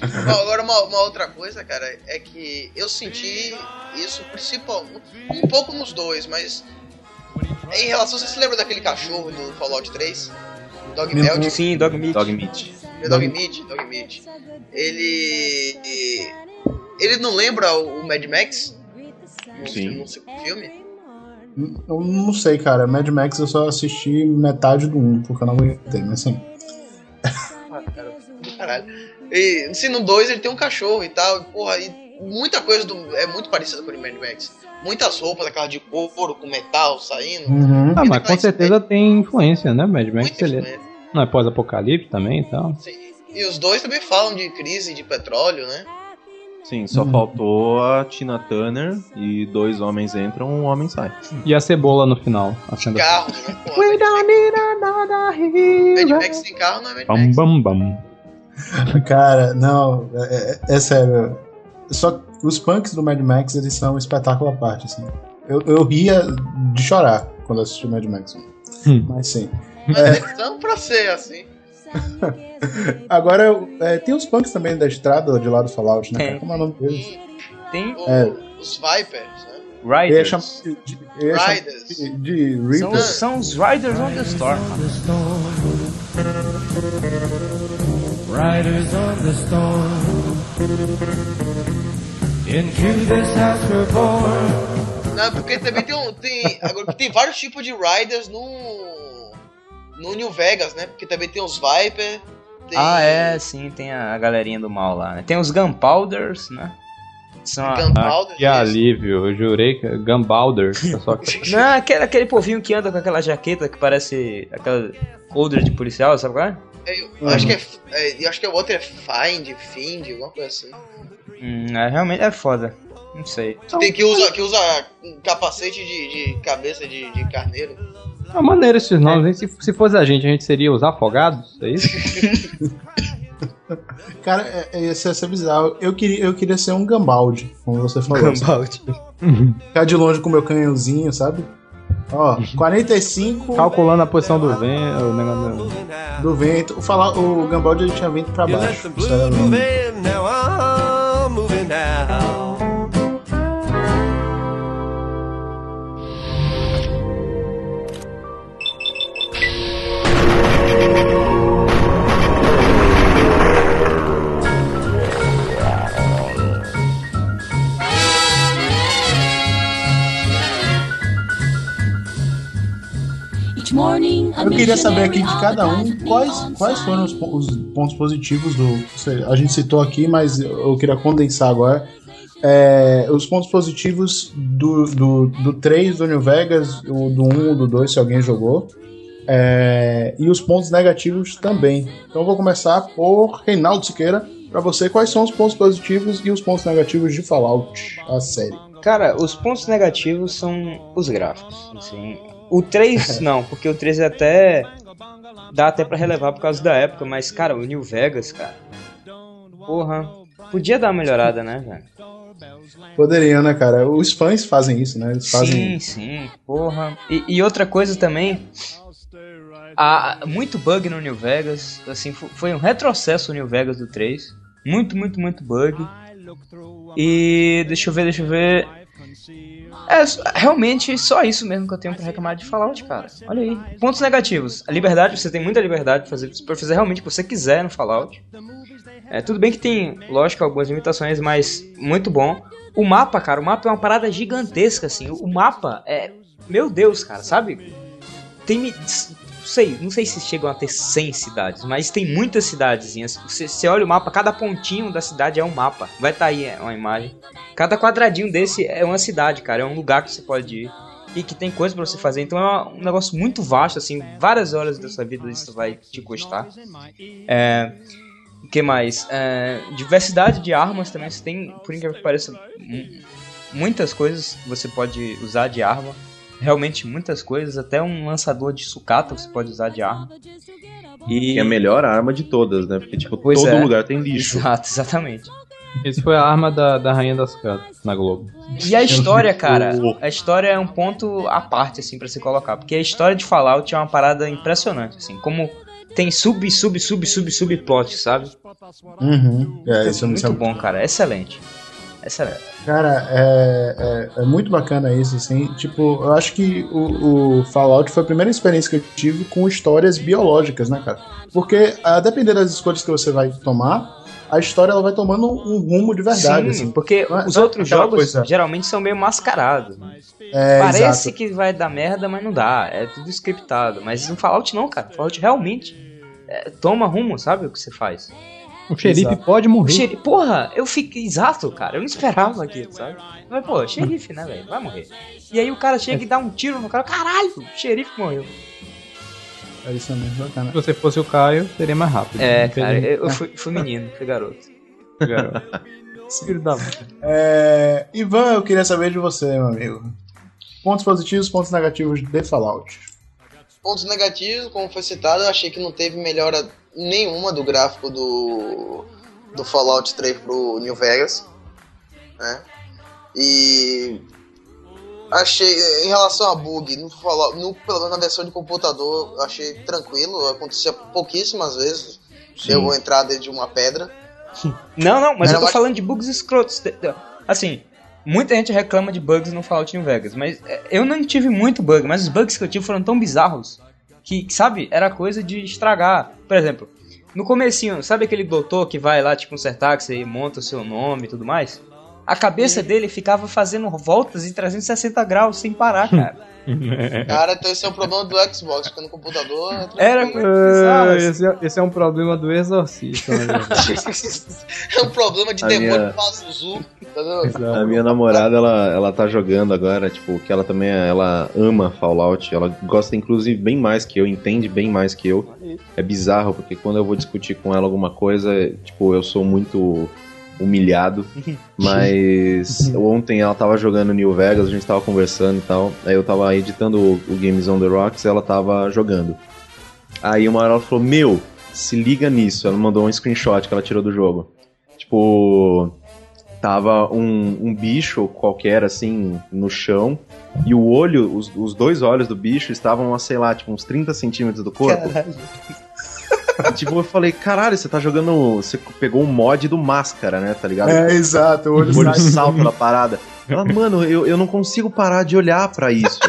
Bom, agora uma, uma outra coisa, cara, é que eu senti isso principal, um pouco nos dois, mas em relação, você se lembra daquele cachorro do Fallout 3? Dog Melt? Sim, Dog Meat. Dog Meat. Dog Meat, Dog Meat. Ele. Ele não lembra o Mad Max? Sim. no filme? Eu não sei, cara. Mad Max eu só assisti metade do 1, porque eu não aguentei, mas assim. Ah, cara, do caralho. E se no 2 ele tem um cachorro e tal, porra, e muita coisa do, é muito parecida com o de Mad Max. Muitas roupas daquela de couro, com metal saindo. Uhum. Ah, mas com certeza tem influência, né, Mad Max? Muita Ele influência. não é pós-apocalipse também e tal. Sim. E os dois também falam de crise de petróleo, né? Sim, só Uhum. faltou a Tina Turner e dois homens entram, um homem sai. E a cebola no final. acendo- Carros, né? Porra, We Mad don't need another Mad hero. Max sem carro não é Mad Bam, Max. bam, bam. Cara, não, é, é- é sério. Só os punks do Mad Max, eles são um espetáculo à parte, assim. Eu, eu ria de chorar quando assisti Mad Max. Hum. Mas sim. Mas eles são pra ser assim. Agora, é, tem os punks também da estrada de lá do Fallout, né? Tem. cara? Como é o nome deles? Tem O- É. Os Vipers, né? Riders. de, de, Riders. de, de São, Reapers. são os Riders on the Storm. Riders on the storm. Into this house we're born. Não, porque também tem um. Tem, agora tem vários tipos de Riders no. No New Vegas, né? Porque também tem os Viper. Tem, Ah, é, sim, tem a galerinha do mal lá, né? Tem os Gunpowders, né? São a- Gunpowder. Que alívio, eu jurei que Gunpowder. Só que... Não, aquele, aquele povinho que anda com aquela jaqueta que parece aquela coldre de policial, sabe qual é? É, eu acho que é, é. Eu acho que o outro é Find, Find, alguma coisa assim. Hum, é, realmente é foda. Não sei. Tem que usa, que usa um capacete de, de cabeça de, de carneiro. É uma maneira esses nomes, hein? Se, se fosse a gente, a gente seria os afogados, é isso? Cara, é, é, ser bizarro. Eu queria, eu queria ser um Gambaldi, como você falou. Gunpowder. Ficar de longe com o meu canhãozinho, sabe? Ó, 45 Calculando a posição do vento, o negócio do- do vento. O, falar, o Gambaldi ele tinha vento pra baixo. now I'm moving now. Eu queria saber aqui de cada um the quais, quais foram os, os pontos positivos do. A gente citou aqui, mas eu queria condensar agora. É, os pontos positivos do, do, do 3 do New Vegas, o do 1, do 2, se alguém jogou. É, e os pontos negativos também. Então eu vou começar por Reinaldo Siqueira. Pra você, quais são os pontos positivos e os pontos negativos de Fallout, a série? Cara, os pontos negativos são os gráficos. Assim. O 3, não, porque o 3 é até. dá até pra relevar por causa da época, mas, cara, o New Vegas, cara. Porra. Podia dar uma melhorada, né, velho? Poderiam, né, cara? Os fãs fazem isso, né? Eles fazem. Sim, sim, porra. E, e outra coisa também. Há muito bug no New Vegas. Assim, fo- foi um retrocesso o New Vegas do 3. Muito, muito, muito bug. E deixa eu ver, deixa eu ver. É, realmente só isso mesmo que eu tenho pra reclamar de Fallout, cara. Olha aí. Pontos negativos. A liberdade, você tem muita liberdade pra fazer, pra fazer realmente o que você quiser no Fallout. É, tudo bem que tem, lógico, algumas limitações, mas muito bom. O mapa, cara, o mapa é uma parada gigantesca, assim. O mapa é. Meu Deus, cara, sabe? Tem. Sei, não sei se chegam a ter 100 cidades, mas tem muitas cidadezinhas. Você, você olha o mapa, cada pontinho da cidade é um mapa. Vai estar aí é, uma imagem. Cada quadradinho desse é uma cidade, cara. É um lugar que você pode ir. E que tem coisa pra você fazer. Então é um negócio muito vasto, assim. Várias horas da sua vida isso vai te custar. É. O que mais? É, diversidade de armas também. Você tem, por incrível que pareça, mu- muitas coisas que você pode usar de arma. Realmente muitas coisas. Até um lançador de sucata você pode usar de arma. E Que é a melhor arma de todas, né? Porque, tipo, Pois todo é. lugar tem lixo. Exato, exatamente. Esse foi a arma da, da Rainha das Catas na Globo. E a história, cara, a história é um ponto à parte, assim, pra se colocar. Porque a história de Fallout é uma parada impressionante, assim. Como tem sub, sub, sub, sub, sub plot, sabe? Uhum. É, isso é muito bom, cara. Excelente. Excelente. Cara, é, é, é muito bacana isso, assim. Tipo, eu acho que o, o Fallout foi a primeira experiência que eu tive com histórias biológicas, né, cara? Porque, a depender das escolhas que você vai tomar, a história ela vai tomando um rumo de verdade, Sim, assim. porque é- os é outros jogos coisa- geralmente são meio mascarados. né? É, Parece exato. que vai dar merda, mas não dá. É tudo scriptado. Mas no Fallout não, cara. Fallout realmente é, toma rumo, sabe o que você faz? O xerife Exato. pode morrer. Xeri- Porra, eu fiquei. Exato, cara. Eu não esperava aquilo, sabe? Mas, pô, xerife, né, velho? Vai morrer. E aí o cara chega e dá um tiro no cara. Caralho, o xerife morreu. É isso mesmo, bacana. Se você fosse o Caio, seria mais rápido. É, cara, Infelizmente. eu, eu fui, fui menino, fui garoto. Filho da puta. É, Ivan, eu queria saber de você, meu amigo. Pontos positivos, pontos negativos de Fallout. Pontos negativos, como foi citado, eu achei que não teve melhora nenhuma do gráfico do, do Fallout 3 pro New Vegas. Né? E achei, em relação a bug, no Fallout, no, pelo menos na versão de computador, achei tranquilo, acontecia pouquíssimas vezes. Eu vou entrar dentro de uma pedra. Não, não, mas Era eu tô mais- falando de bugs escrotos. Assim, muita gente reclama de bugs no Fallout New Vegas, mas é, eu não tive muito bug, mas os bugs que eu tive foram tão bizarros que, sabe, era coisa de estragar. Por exemplo, no comecinho, sabe aquele doutor que vai lá te consertar, que você monta o seu nome e tudo mais? A cabeça dele ficava fazendo voltas em 360 graus sem parar, cara. Cara, então esse é um problema do Xbox, porque no computador é Era tranquilo. muito bizarro. Assim. esse, é, esse é um problema do exorcista, verdade. é um problema de A demônio minha- Pazuzu, entendeu? A minha namorada, ela, ela tá jogando agora, tipo, que ela também ela ama Fallout, ela gosta inclusive bem mais que eu, entende bem mais que eu. É bizarro, porque quando eu vou discutir com ela alguma coisa, tipo, eu sou muito humilhado. Mas ontem ela tava jogando New Vegas, a gente tava conversando e tal. Aí eu tava editando o, o Games on the Rocks e ela tava jogando. Aí uma hora ela falou: Meu, se liga nisso. Ela mandou um screenshot que ela tirou do jogo. Tipo. tava um, um bicho qualquer, assim, no chão, e o olho, os, os dois olhos do bicho estavam, a, sei lá, tipo, uns 30 centímetros do corpo. E, tipo, eu falei, caralho, você tá jogando. Você pegou um mod do máscara, né? Tá ligado? É, exato. O olho O olho salta da parada. Ela, mano, eu, eu não consigo parar de olhar pra isso.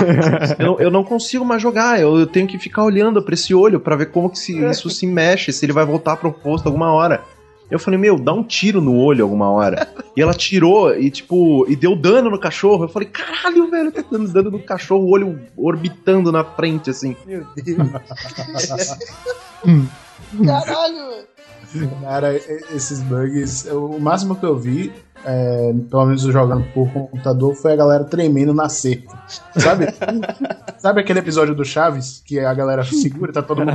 eu, não- eu não consigo mais jogar. Eu, eu tenho que ficar olhando pra esse olho pra ver como que se- isso se mexe, se ele vai voltar pro posto alguma hora. Eu falei, meu, dá um tiro no olho alguma hora. E ela tirou e, tipo, e deu dano no cachorro. Eu falei, caralho, velho, tá dando dano no cachorro, o olho orbitando na frente, assim. Meu Deus. Caralho. Cara, e- esses bugs, eu- o máximo que eu vi, é, pelo menos jogando por computador, foi a galera tremendo na cerca. Sabe? Sabe aquele episódio do Chaves que a galera segura, tá todo mundo.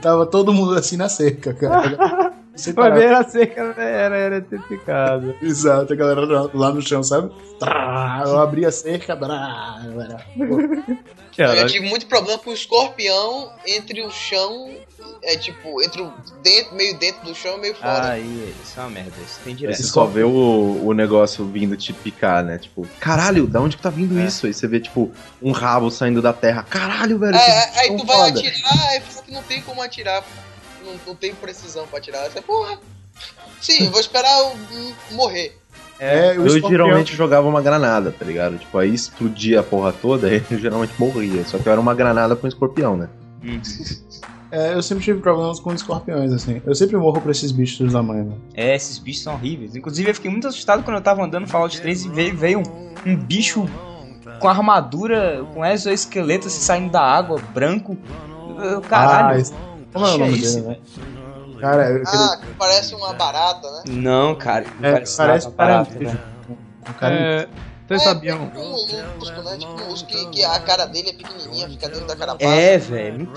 Tava todo mundo assim na cerca, cara. Sem Vai parar. ver a cerca era eletrificada. Exato, a galera lá- no chão, sabe? Trá, Eu abri a cerca. brá, brá. Eu tive muito problema com o escorpião entre o chão, é tipo, entre o dentro, meio dentro do chão e meio fora. Aí, isso é uma merda. Isso tem Aí direto. você só vê o, o negócio vindo te picar, né? Tipo, caralho, da onde que tá vindo isso? Aí você vê, tipo, um rabo saindo da terra. Caralho, velho. É, bicho aí tu vai foda. atirar, aí fala que não tem como atirar. Não, não tem precisão pra atirar. Você, porra. Sim, vou esperar eu morrer. É, o Eu escorpião- geralmente jogava uma granada, tá ligado? Tipo, aí explodia a porra toda, aí eu geralmente morria. Só que eu era uma granada com escorpião, né? É, eu sempre tive problemas com escorpiões, assim. Eu sempre morro pra esses bichos da mãe, né? É, esses bichos são horríveis. Inclusive, eu fiquei muito assustado quando eu tava andando no Fallout 3 e veio, veio um, um bicho com armadura, com exoesqueleto assim, saindo da água, branco. Eu- Caralho. Ah, esse- Como é o nome dele, né? Cara, eu-. Ah, parece uma barata, né? Não, cara. É, parece parece nada barato, parente. né? um cara- É, vocês é, sabiam? um molusco, né? Tipo um que, que a cara dele é pequenininha, fica dentro da carapaça. É, velho.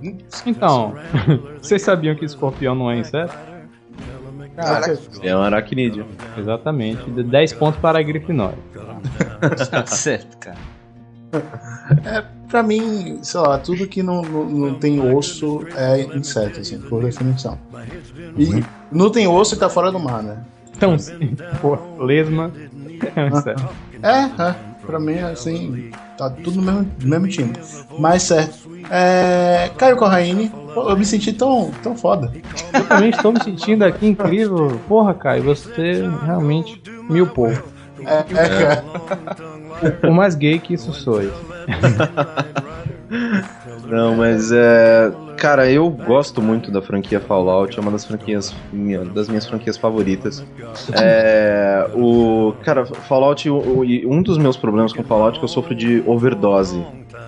Muito Então, vocês sabiam que escorpião não é inseto? Caraca. É um aracnídeo. Exatamente. De 10 pontos para a Grifinória. Tá certo, cara. Pra mim, sei lá, tudo que não, não, não tem osso é inseto, assim, por definição. E não tem osso e tá fora do mar, né? Então, sim, pô, lesma é um inseto. É, é. Pra mim, assim, tá tudo no mesmo, no mesmo time. Mas certo. É, Caio Corraine, pô, eu me senti tão, tão foda. Eu também estou me sentindo aqui incrível. Porra, Caio, você realmente mil povo. É, é, cara. O mais gay que isso sou. Não, mas é. Cara, eu gosto muito da franquia Fallout, é uma das franquias minha- das minhas franquias favoritas. É, o cara, Fallout, um dos meus problemas com Fallout é que eu sofro de overdose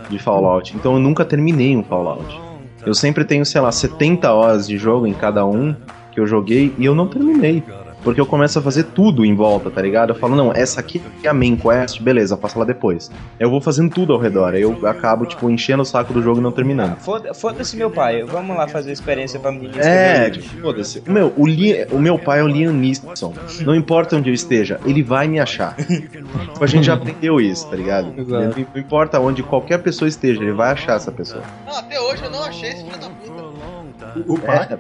de Fallout. Então eu nunca terminei um Fallout. Eu sempre tenho, sei lá, 70 horas de jogo em cada um que eu joguei e eu não terminei. Porque eu começo a fazer tudo em volta, tá ligado? Eu falo, não, essa aqui é a main quest, beleza, faço ela depois. Eu vou fazendo tudo ao redor, aí eu acabo, tipo, enchendo o saco do jogo e não terminando. Foda- Foda-se meu pai. Vamos lá fazer a experiência pra menina. É, tipo, foda-se. Meu, o, Li- o meu pai é o Liam Neeson. Não importa onde eu esteja, ele vai me achar. Tipo, a gente já aprendeu isso, tá ligado? Exato. Não importa onde qualquer pessoa esteja, ele vai achar essa pessoa. Não, até hoje eu não achei esse filho da puta. O pai. É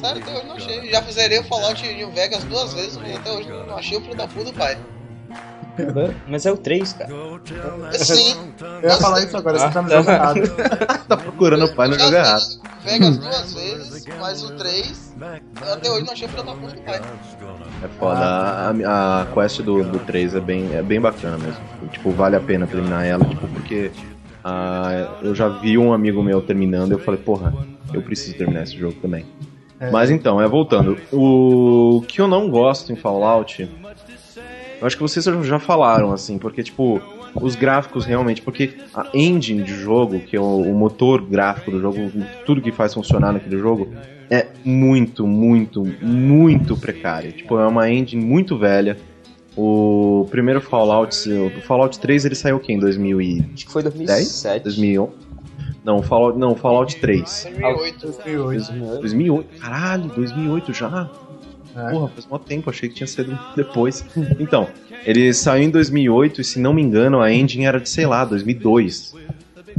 sério, até hoje eu não achei. Já zerei o Fallout New Vegas duas vezes, mas até hoje não achei o filho da puta do pai. Mas é o 3, cara. Sim. Eu ia falar isso agora, você tá me jogando errado. tá procurando o pai no jogo errado. Vegas duas vezes, mas o 3, eu até hoje não achei o filho da puta do pai. É foda. A, a quest do, do 3 é bem, é bem bacana mesmo. Tipo, vale a pena terminar ela, tipo, porque ah, eu já vi um amigo meu terminando e eu falei, porra, eu preciso terminar esse jogo também. Mas então, é voltando. O que eu não gosto em Fallout, eu acho que vocês já falaram, assim, porque, tipo, os gráficos realmente, porque a engine de jogo, que é o, o motor gráfico do jogo, tudo que faz funcionar naquele jogo, é muito, muito, muito precário. Tipo, é uma engine muito velha. O primeiro Fallout, o Fallout 3, ele saiu o quê? Em 2010? Acho que foi 2007. 2011? Não, Fallout, não, Fallout 3. 2008. 2008. 2008? Caralho, 2008 já? É. Porra, faz mó tempo, achei que tinha sido depois. Então, ele saiu em 2008 e se não me engano a engine era de, sei lá, 2002.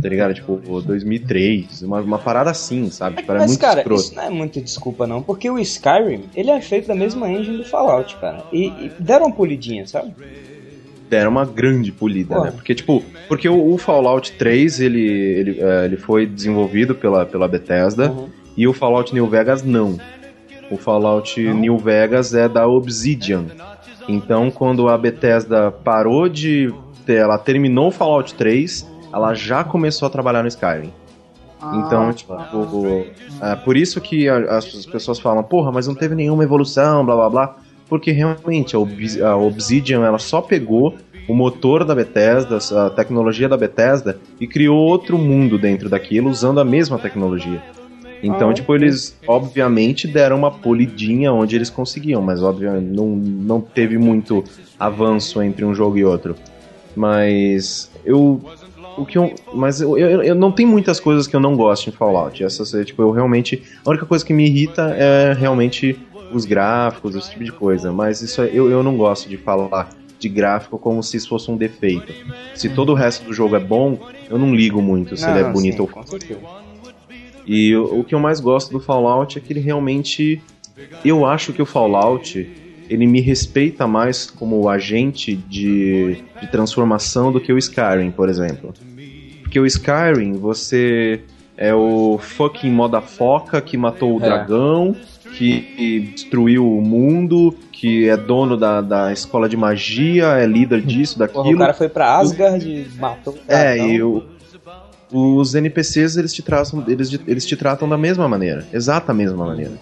tá ligado? Tipo, 2003, uma, uma parada assim, sabe? Tipo, era Mas, muito cara, escroto. isso não é muita desculpa, não. Porque o Skyrim, ele é feito da mesma engine do Fallout, cara. E, e deram uma polidinha, sabe? Deram uma grande polida, Pô. né? Porque, tipo, porque o, o Fallout 3, ele, ele, é, ele foi desenvolvido pela, pela Bethesda Uhum. e o Fallout New Vegas não. O Fallout New Vegas é da Obsidian. Então, quando a Bethesda parou de... ter- Ela terminou o Fallout 3, ela já começou a trabalhar no Skyrim. Então, tipo, o- é por isso que as pessoas falam, porra, mas não teve nenhuma evolução, blá blá blá. Porque realmente a, Obs- a Obsidian ela só pegou o motor da Bethesda, a tecnologia da Bethesda, e criou outro mundo dentro daquilo usando a mesma tecnologia. Então, Ah, tipo, eles obviamente deram uma polidinha onde eles conseguiam, mas obviamente não, não teve muito avanço entre um jogo e outro. Mas eu o que eu, mas eu, eu, eu não tem muitas coisas que eu não gosto em Fallout. Essas, é, tipo, eu realmente. A única coisa que me irrita é realmente os gráficos, esse tipo de coisa. Mas isso é- eu, eu não gosto de falar de gráfico como se isso fosse um defeito. Se todo o resto do jogo é bom, eu não ligo muito se Não, ele é bonito sim, ou com certeza. e o, o que eu mais gosto do Fallout é que ele realmente. Eu acho que o Fallout ele me respeita mais como agente de, de transformação do que o Skyrim, por exemplo. Porque o Skyrim, você é o fucking modafoca que matou o É. dragão, que, destruiu o mundo, que é dono da, da escola de magia, é líder disso, Porra, daquilo. o cara foi pra Asgard e matou o É, dragão. e o- os NPCs eles te tratam eles, eles te tratam da mesma maneira, exata mesma maneira.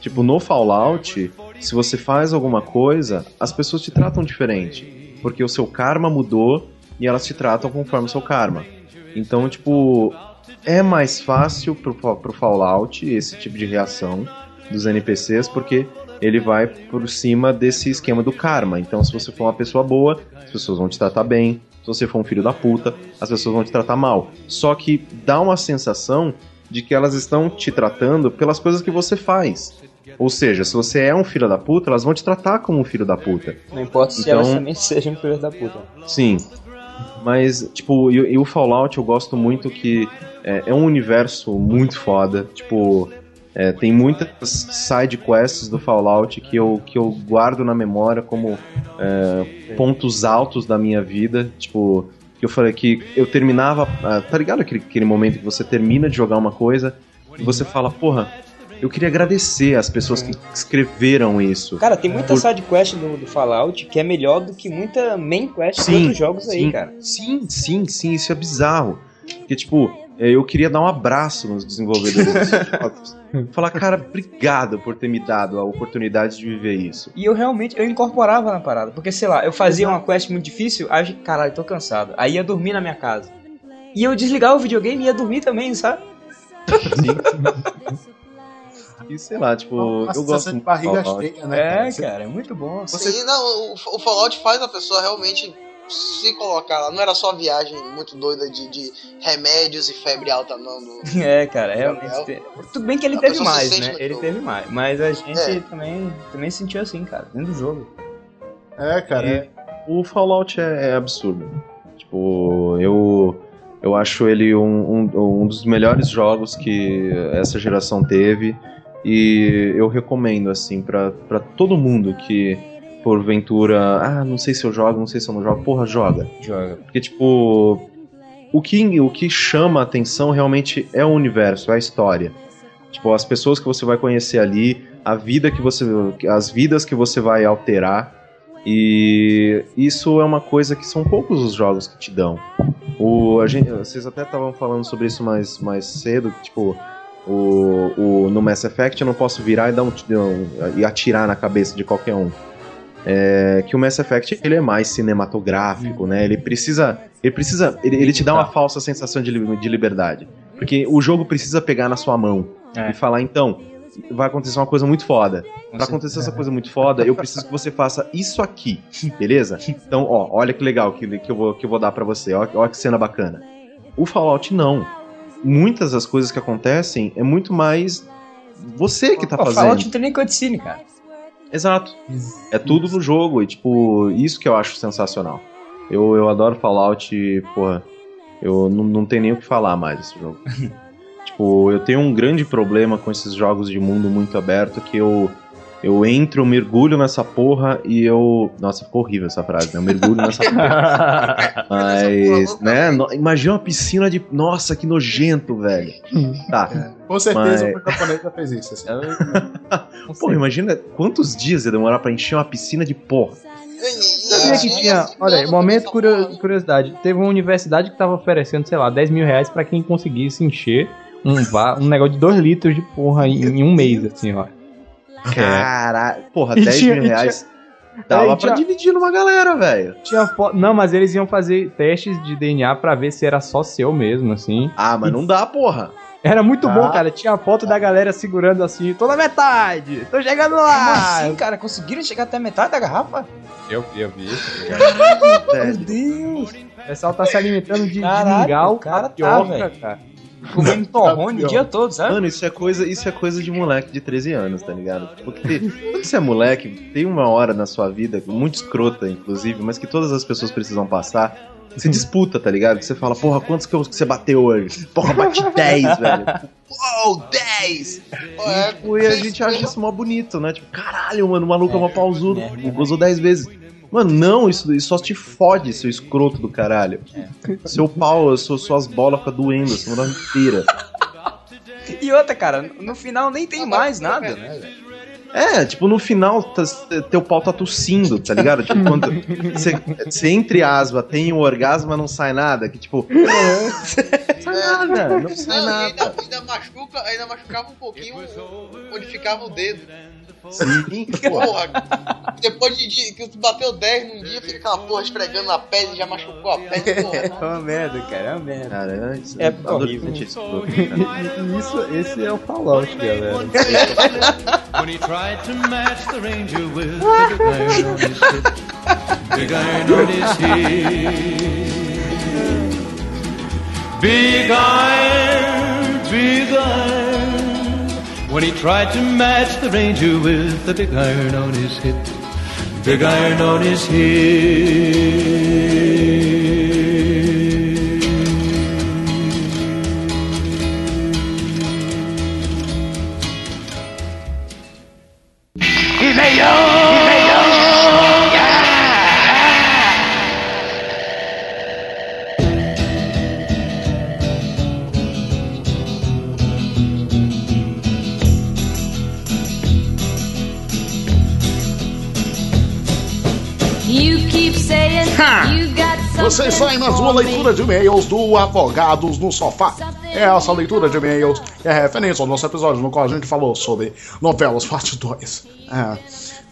Tipo, no Fallout, se você faz alguma coisa, as pessoas te tratam diferente, porque o seu karma mudou e elas te tratam conforme o seu karma. Então, tipo, é mais fácil pro, pro Fallout esse tipo de reação dos NPCs, porque ele vai por cima desse esquema do karma. Então, se você for uma pessoa boa, as pessoas vão te tratar bem. Se você for um filho da puta, as pessoas vão te tratar mal. Só que dá uma sensação de que elas estão te tratando pelas coisas que você faz. Ou seja, se você é um filho da puta, elas vão te tratar como um filho da puta. Não importa se Então- elas também sejam filhas da puta. Sim. Mas, tipo, e, e o Fallout eu gosto muito que é, é um universo muito foda. Tipo, é, tem muitas side quests do Fallout que eu, que eu guardo na memória como é, pontos altos da minha vida. Tipo, que eu falei que eu terminava. ah, tá ligado aquele, aquele momento que você termina de jogar uma coisa e você fala, porra. Eu queria agradecer as pessoas que escreveram isso. Cara, tem muita Por- side quest do, do Fallout que é melhor do que muita main quest de Sim, outros jogos aí, sim, cara. Sim, sim, sim, isso é bizarro. Porque, tipo, eu queria dar um abraço nos desenvolvedores jogos. Falar, cara, obrigado por ter me dado a oportunidade de viver isso. E eu realmente, eu incorporava na parada. Porque, sei lá, eu fazia uma quest muito difícil, aí eu, caralho, tô cansado. Aí ia dormir na minha casa. E eu desligava o videogame e ia dormir também, sabe? E sei lá, tipo, Uma eu gosto de muito barriga cheia, né? É, cara, é muito bom. Sim, não, o, o Fallout faz a pessoa realmente se colocar lá. Não era só viagem muito doida de, de remédios e febre alta, não. Do... É, cara, realmente. Te- Tudo bem que ele A teve se mais, sente né? Ele bom. teve mais. Mas a gente É. também, também sentiu assim, cara, dentro do jogo. É, cara. é. O Fallout é, é absurdo. Tipo, eu, eu acho ele um, um, um dos melhores jogos que essa geração teve. E eu recomendo, assim, pra todo mundo que, porventura, ah, não sei se eu jogo, não sei se eu não jogo, porra, joga. Joga. Porque, tipo, o que, o que chama a atenção realmente é o universo, é a história. Tipo, as pessoas que você vai conhecer ali, a vida que você. as vidas que você vai alterar. E isso é uma coisa que são poucos os jogos que te dão. O, a gente, vocês até estavam falando sobre isso mais, mais cedo, tipo, o, o, no Mass Effect eu não posso virar e, dar um, um- e atirar na cabeça de qualquer um. É, que o Mass Effect ele é mais cinematográfico, né? Ele precisa, ele precisa, ele, ele te dá uma falsa sensação de, de liberdade, porque o jogo precisa pegar na sua mão É. e falar então vai acontecer uma coisa muito foda. Pra Você- acontecer essa coisa muito foda, eu preciso que você faça isso aqui, beleza? Então, ó, olha que legal que, que, eu, vou, que eu vou dar pra você, ó, olha que cena bacana. O Fallout não. Muitas das coisas que acontecem é muito mais você que tá Pô, fazendo. Fallout não tem nem cutscene, cara. Exato. É tudo no jogo, e tipo, isso que eu acho sensacional. Eu, eu adoro Fallout, porra. Eu não, não tenho nem o que falar mais desse jogo. tipo, eu tenho um grande problema com esses jogos de mundo muito aberto que eu. Eu entro, eu mergulho nessa porra e eu. Nossa, ficou horrível essa frase, né? Eu mergulho nessa porra. Mas, né? Imagina uma piscina de. Nossa, que nojento, velho. Tá. Com certeza Mas- o japonês já fez isso. Assim. Porra, imagina quantos dias ia demorar pra encher uma piscina de porra. Sabia que tinha. Olha aí, momento curio- curiosidade. Teve uma universidade que tava oferecendo, sei lá, 10 mil reais pra quem conseguisse encher um, um negócio de 2 litros de porra em, em um mês, assim, ó. Caralho. Porra, E 10 tinha- mil e reais. Aí Dava pra tinha- dividir numa galera, velho. Tinha fo- Não, mas eles iam fazer testes de DNA pra ver se era só seu mesmo, assim. Ah, mas não dá, porra. Era muito bom, Ah. cara. Tinha a foto da galera segurando assim, tô na metade, tô chegando Como lá. assim, cara? Conseguiram chegar até a metade da garrafa? Eu vi, eu vi. Meu Deus! O pessoal tá se alimentando de, de Caralho, mingau, o cara tá, tapioca, cara. Comendo torrone o dia todo, sabe? Mano, isso é coisa, isso é coisa de moleque de 13 anos, tá ligado? Porque quando você é moleque, tem uma hora na sua vida, muito escrota, inclusive, mas que todas as pessoas precisam passar. Você disputa, tá ligado? Que você fala, porra, quantos que você bateu hoje? Porra, bati 10, velho. Uou, 10! É, Tipo, e a gente acha isso mó bonito, né? Tipo, caralho, mano, o maluco é, mó pausudo, gozou 10 vezes. Mano, não, isso, isso só te fode, seu escroto do caralho. Seu pau, su- suas bolas ficam doendo a semana inteira. E outra, cara, no final nem tem mais nada, né? velho? É, tipo, no final, tá- teu pau tá tossindo, tá ligado? Tipo, quando você, você entre aspas tem o orgasmo, mas não sai nada, que tipo. sai nada, não sai Não, e nada. ainda, ainda machuca, ainda machucava um pouquinho onde ficava o dedo. Sim, Porra, depois de, de que tu bateu 10 num dia, fica aquela porra esfregando na pele e já machucou a pele, porra. É uma merda, cara, é uma merda. Cara, isso É escroto, cara. E isso, esse é o Fallout, galera. When he tried to match the ranger with the big iron on his hip. Big iron on his hip. Big iron, big iron. When he tried to match the ranger with the big iron on his hip. Big iron on his hip. He You Vocês saem na sua leitura de e-mails do Afogados no Sofá. É essa leitura de e-mails é referência ao nosso episódio no qual a gente falou sobre novelas parte 2. É.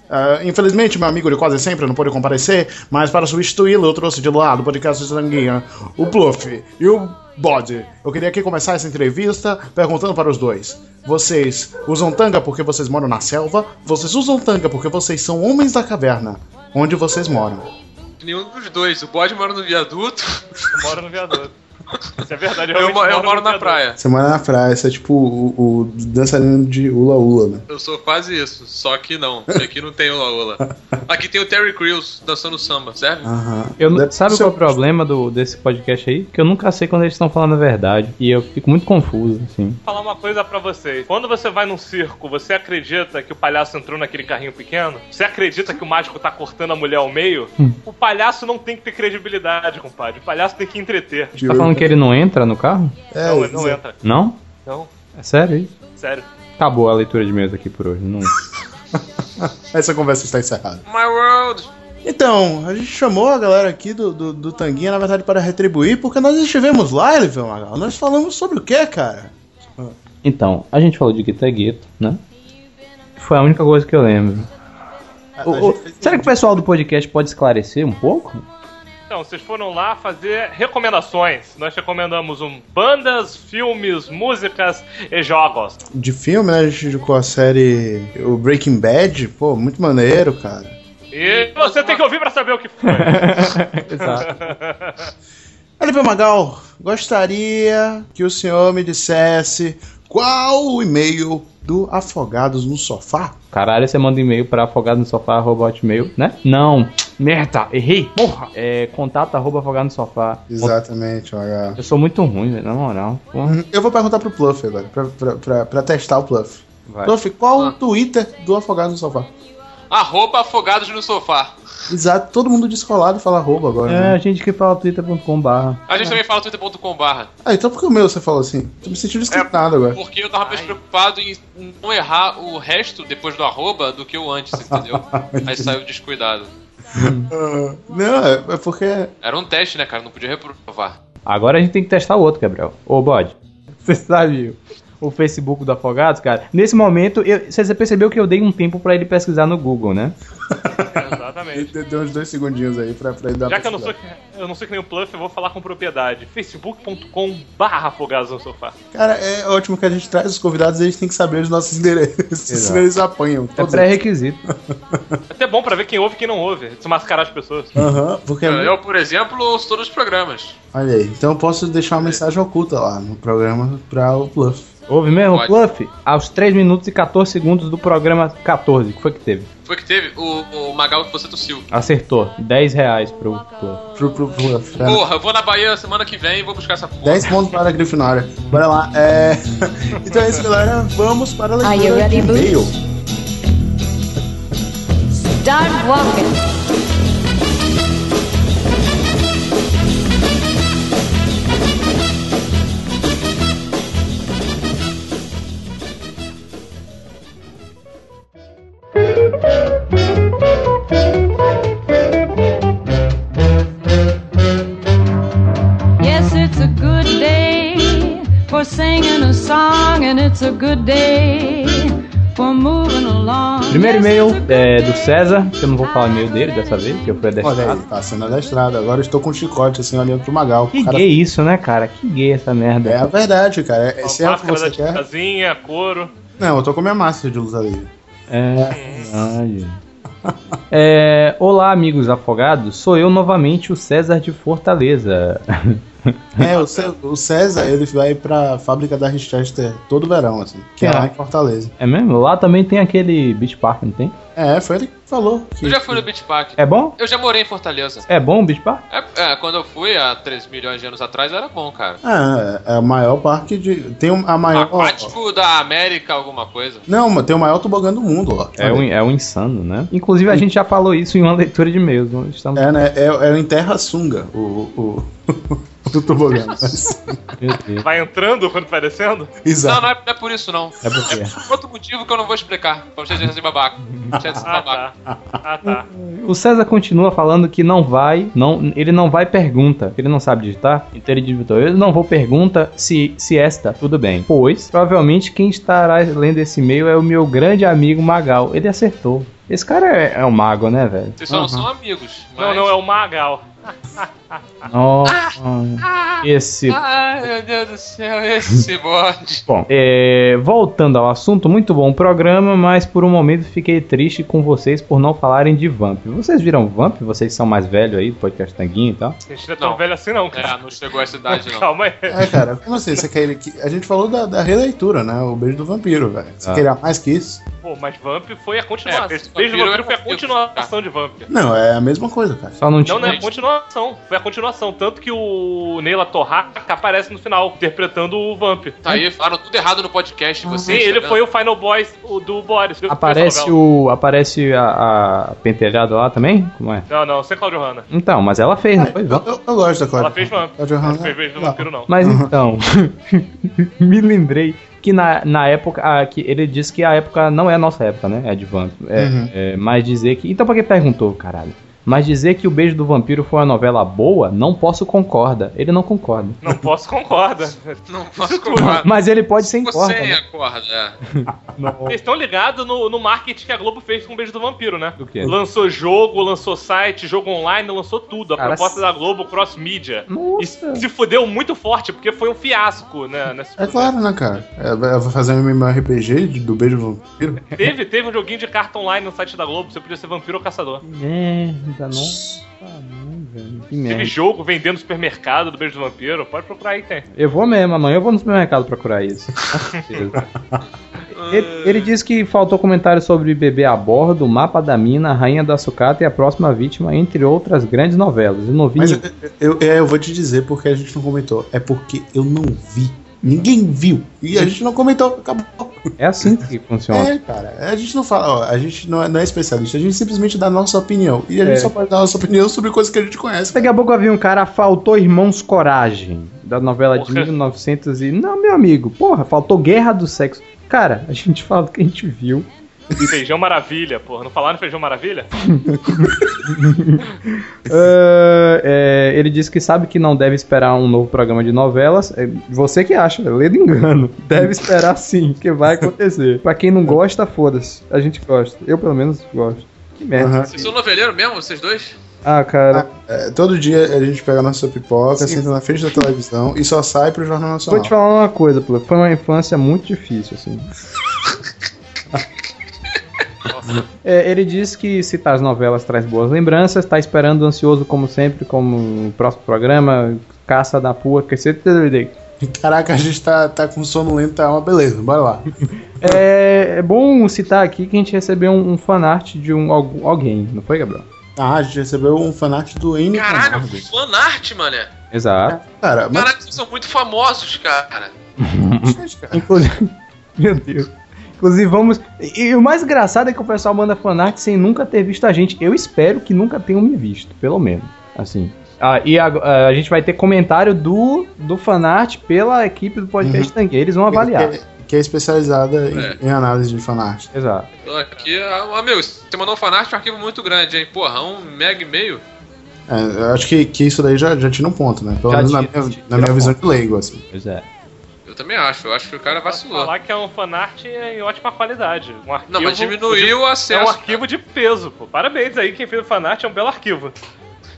É, infelizmente, meu amigo de quase sempre não pôde comparecer, mas para substituí-lo, eu trouxe de lado o podcast de Sanguinha, o Bluff e o Bode. Eu queria aqui começar essa entrevista perguntando para os dois: Vocês usam tanga porque vocês moram na selva? Vocês usam tanga porque vocês são homens da caverna? Onde vocês moram? Nenhum dos dois. O bode mora no viaduto. Eu moro no viaduto. Isso é verdade, eu, Eu, realmente mo- eu moro na praia. Você mora na praia, você é tipo o, o dançarino de Ula Ula, né? Eu sou quase isso. Só que não. Aqui não tem Ula Ula. Aqui tem o Terry Crews dançando samba, serve? Aham. Eu, não- Deve sabe ser- qual é o problema do, desse podcast aí? Que eu nunca sei quando eles estão falando a verdade. E eu fico muito confuso, assim. Vou falar uma coisa pra vocês. Quando você vai num circo, você acredita que o palhaço entrou naquele carrinho pequeno? Você acredita que o mágico tá cortando a mulher ao meio? O palhaço não tem que ter credibilidade, compadre. O palhaço tem que entreter. Tá falando que ele não entra no carro? É, não, ele não entra. Não? Não, É sério isso? sério. Acabou a leitura de e-mails aqui por hoje. Não... Essa conversa está encerrada. My World! Então, a gente chamou a galera aqui do, do, do Tanguinha, na verdade, para retribuir, porque nós estivemos lá, Elivio Magal. Nós falamos sobre o que, cara? Então, a gente falou de Guitar Gueto, né? Foi a única coisa que eu lembro. A- O- será que o pessoal do podcast pode esclarecer um pouco? Então, vocês foram lá fazer recomendações. Nós recomendamos um bandas, filmes, músicas e jogos. De filme, né? A gente indicou a série o Breaking Bad. Pô, muito maneiro, cara. E você tem que ouvir pra saber o que foi. Exato. Elivio Magal, gostaria que o senhor me dissesse Qual o e-mail do Afogados no Sofá? Caralho, você manda e-mail pra afogado no sofá, arroba hotmail, né? Não. Merda, errei. Porra. É contato arroba afogado no sofá. Exatamente, Magal. Eu sou muito ruim, velho, na moral. Porra. Uhum. Eu vou perguntar pro Pluff agora, pra, pra, pra, pra testar o Pluff. Vai. Pluff, qual o Twitter do Afogados no Sofá? Arroba afogados no sofá. Exato, todo mundo descolado fala arroba agora. É, né? a gente que fala twitter.com barra. A gente também fala twitter.com barra. Ah, então por que o meu você falou assim? Tô me sentindo discriminado agora. Porque eu tava mais preocupado em não errar o resto depois do arroba do que o antes, entendeu? Aí saiu descuidado. Ah, não, é, é porque. Era um teste, né, cara? Não podia reprovar. Agora a gente tem que testar o outro, Gabriel. Ô, Bode, você sabe o Facebook do Afogados, cara? Nesse momento, eu- você percebeu que eu dei um tempo pra ele pesquisar no Google, né? Exatamente. Deu deu uns dois segundinhos aí pra, pra ele dar Já que eu não, sou, eu não sei que nem o Pluff, eu vou falar com propriedade. facebook.com barra afogados no sofá. Cara, é ótimo que a gente traz os convidados e eles têm que saber os nossos endereços. Senão eles apanham. É pré-requisito. É até bom pra ver quem ouve e quem não ouve. Desmascarar as pessoas. Aham, porque. Eu, por exemplo, ouço todos os programas. Olha aí, então eu posso deixar uma mensagem oculta lá no programa pra o Pluff. Houve mesmo, Pode. Fluff? Aos 3 minutos e 14 segundos do programa 14, que foi que teve? Foi que teve o, o Magal que você tossiu. Acertou. 10 reais pro Fluff. Pro, pro Pluff. É. Porra, eu vou na Bahia semana que vem e vou buscar essa porra. 10 pontos para a Grifinória. Bora lá. É... então é isso, galera. Vamos para a Are you leitura ready, de Boo? e-mail. Start walking. Primeiro e-mail é do César, que eu não vou falar o e-mail dele dessa vez, que eu fui Olha adestrado. aí, tá sendo adestrado. Agora estou com um chicote assim olhando pro Magal. Que cara- gay isso, né, cara? Que gay essa merda. É a verdade, cara. É, se é o que você quer. tiazinha, couro. Não, eu tô com minha máscara de luta livre. É, verdade. É, olá, amigos afogados. Sou eu novamente, o César de Fortaleza. É, o, Cé- o César, ele vai pra fábrica da Richester todo verão, assim. Que é lá em Fortaleza. É mesmo? Lá também tem aquele Beach Park, não tem? É, foi ele que falou. Que, Eu já fui no Beach Park. É bom? Eu já morei em Fortaleza. É bom o Beach Park? É, é, quando eu fui há 3 milhões de anos atrás era bom, cara. É, é o maior parque de. Tem a maior. Aquático da América, alguma coisa. Não, mas tem o maior tobogã do mundo lá. É um, é um insano, né? Inclusive, a gente já falou isso em uma leitura de e-mails. não? Estamos... É, né? É, é o Enterra Sunga, o, o, o tobogã. Vai entrando quando vai descendo? Não, Exato. não é, não é por isso, não. É por quê? por outro motivo que eu não vou explicar. Pra vocês serem babaca. Serem Ah, babaca. tá. Ah, tá. O César continua falando que não vai, não, ele não vai pergunta, ele não sabe digitar, então ele digitou, eu não vou pergunta se, se esta, tudo bem. Pois, provavelmente quem estará lendo esse e-mail é o meu grande amigo Magal. Ele acertou. Esse cara é, é um mago, né, velho? Vocês só não são amigos. Não, mas- não, é o Magal. Nossa, esse Ai, meu Deus do céu, esse bode. Bom, é, voltando ao assunto, muito bom o programa, mas por um momento fiquei triste com vocês por não falarem de Vamp. Vocês viram Vamp? Vocês são mais velhos aí do podcast Tanguinho e tal? A gente não é tão velho assim, não, cara. É, não chegou a essa idade, não. Calma aí. É, cara, como assim? Você quer que A gente falou da, da releitura, né? O beijo do vampiro, velho. Você Ah. queria mais que isso? Pô, mas Vamp foi a continuação. É, Beijo do Vampiro foi a é- continuação de Vamp. Não, é a mesma coisa, cara. Só não tinha. Não, não é a continuação. Foi a continuação. Tanto que o Neila Torraca aparece no final, interpretando o Vamp. Tá aí, falaram tudo errado no podcast. Sim, Vocês, ele tá foi o Final Boss o do Boris. Aparece o. Aparece a, a pentelhada lá também? Como é? Não, não, sem Claudio Hanna. Então, mas ela fez, não foi? Eu, eu, eu gosto da Cláudia. Ela fez Vamp. Cláudia Não Hanna- fez do Não. Vampiro, não. Mas então, me lembrei que na, na época, ah, que ele disse que a época não é a nossa época, né? É de Vamp. É, Uhum. é, mas dizer que. Então, pra que perguntou, caralho? Mas dizer que O Beijo do Vampiro foi uma novela boa, não posso concorda. Ele não concorda. Não posso concorda. não posso concorda. Mas ele pode ser concorda. Você né? acorda. Vocês estão ligados no, no marketing que a Globo fez com O Beijo do Vampiro, né? Do quê? Lançou jogo, lançou site, jogo online, lançou tudo. A Cara, proposta se... da Globo, cross media. Nossa. E se fudeu muito forte, porque foi um fiasco, né? É claro, né, cara? É, é, Ela vai fazer um RPG do Beijo do Vampiro. Teve, teve um joguinho de carta online no site da Globo, você podia ser vampiro ou caçador. É, nossa. Teve jogo vendendo no supermercado do Beijo do Vampiro, pode procurar aí, tem. Eu vou mesmo, amanhã eu vou no supermercado procurar isso. ele, ele disse que faltou comentário sobre Bebê a Bordo, Mapa da Mina, Rainha da Sucata e A Próxima Vítima, entre outras grandes novelas. Eu não vi. Mas eu, eu, eu vou te dizer porque a gente não comentou. É porque eu não vi Ninguém viu. E a gente não comentou. Acabou. É assim que funciona. É, cara. A gente não fala, ó, a gente não é, não é especialista, a gente simplesmente dá a nossa opinião. E a gente É. só pode dar a nossa opinião sobre coisas que a gente conhece. Daqui a pouco eu vi um cara, faltou Irmãos Coragem, da novela de 1900 e... Não, meu amigo, porra, faltou Guerra do Sexo. Cara, a gente fala do que a gente viu. Feijão Maravilha, porra. Não falaram Feijão Maravilha? Ah, é, ele disse que sabe que não deve esperar um novo programa de novelas. É, você que acha, lê do engano. Deve esperar sim, que vai acontecer. Pra quem não gosta, foda-se. A gente gosta. Eu, pelo menos, gosto. Que merda. Vocês são noveleiro mesmo, vocês dois? Ah, cara. É, todo dia a gente pega a nossa pipoca, senta na frente da televisão e só sai pro Jornal Vou Nacional. te falar uma coisa, Pula. Foi uma infância muito difícil, assim. É, ele diz que citar as novelas traz boas lembranças, tá esperando ansioso, como sempre, como o próximo programa, Caça da Pua, que você Caraca, a gente tá, tá com sono lento, tá uma beleza, bora lá. É, é bom citar aqui que a gente recebeu um, um fanart de um, alguém, não foi, Gabriel? Ah, a gente recebeu um fanart do N. Caralho, fanart, mané. Exato. Cara, mas Caralho, vocês são muito famosos, cara. Inclusive, meu Deus. Inclusive, vamos. E, e o mais engraçado é que o pessoal manda fanart sem nunca ter visto a gente. Eu espero que nunca tenham me visto, pelo menos. Assim. Ah, e a, a gente vai ter comentário do, do fanart pela equipe do podcast Tangue. Eles vão avaliar. Que, que é especializada em, É. em análise de fanart. Exato. Aqui, ah, amigo, você mandou um fanart, é um arquivo muito grande, hein? Porra, um mega e meio. É, eu acho que, que isso daí já, já tira um ponto, né? Pelo Já menos na tira, minha, tira na minha visão ponto. de leigo, assim. Pois é. Eu também acho, eu acho que o cara vacilou. Falar que é um fanart em ótima qualidade. Um arquivo Não, mas diminuiu o É acesso. um arquivo de peso, pô. Parabéns aí, quem fez o fanart é um belo arquivo.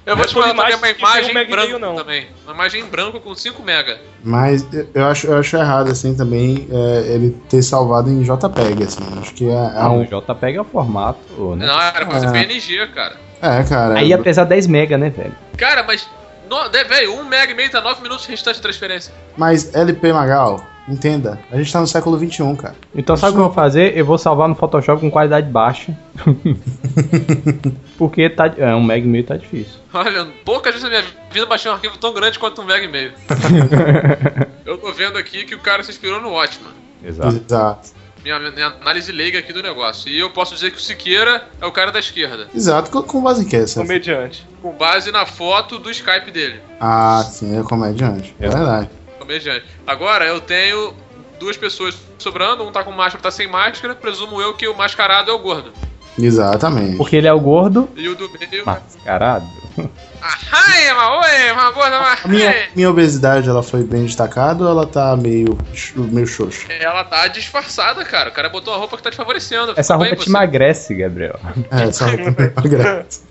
Eu vou te Não é falar também uma imagem um em branco meio, não. também. Uma imagem em branco com 5 mega. Mas eu acho, eu acho errado, assim, também é, ele ter salvado em JPEG, assim. Acho que é, é um. o JPEG é o formato, né? Não, era coisa É. PNG, cara. É, cara. Aí ia pesar 10 mega, né, velho? Cara, mas. No, velho, 1 mega e meio tá 9 minutos restante de transferência. Mas LP Magal, entenda, a gente tá no século XXI, cara. Então sabe o que eu vou fazer? Eu vou salvar no Photoshop com qualidade baixa. Porque tá, é, um mega e meio tá difícil. Olha, poucas vezes na minha vida eu baixei um arquivo tão grande quanto um mega e meio. eu tô vendo aqui que o cara se inspirou no Watchman. Exato. Exato. Minha, minha análise leiga aqui do negócio. E eu posso dizer que o Siqueira é o cara da esquerda. Exato, com, com base em que essa? Comediante. Com base na foto do Skype dele. Ah, sim, é comediante. É verdade. Comediante. Agora eu tenho duas pessoas sobrando, um tá com máscara, tá sem máscara. Presumo eu que o mascarado é o gordo. Exatamente. Porque ele é o gordo E o do meio. mascarado. Ai, mas oi, mas gorda, mas. A minha, minha obesidade, ela foi bem destacada ou ela tá meio, meio xoxa? Ela tá disfarçada, cara. O cara botou uma roupa que tá te favorecendo. Essa roupa bem te você. emagrece, Gabriel. É, essa roupa é emagrece.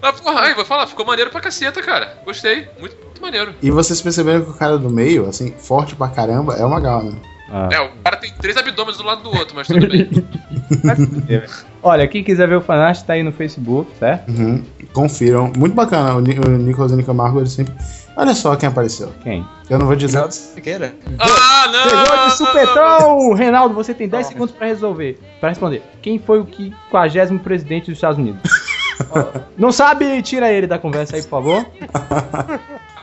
Mas porra, ai, vou falar, ficou maneiro pra caceta, cara. Gostei. Muito, muito maneiro. E vocês perceberam que o cara do meio, assim, forte pra caramba, é o Magal, né? Ah. É, o cara tem três abdômenes do lado do outro, mas tudo bem. Olha, quem quiser ver o fanart tá aí no Facebook, certo? Uhum. Confiram. Muito bacana. O, o Nicolas Camargo, ele sempre. Olha só quem apareceu. Quem? Eu não vou dizer. Siqueira. ah, não! Pegou de supetão! Reinaldo, você tem 10 segundos pra resolver. Pra responder. Quem foi o 50 presidente dos Estados Unidos? Não sabe? Tira ele da conversa aí, por favor.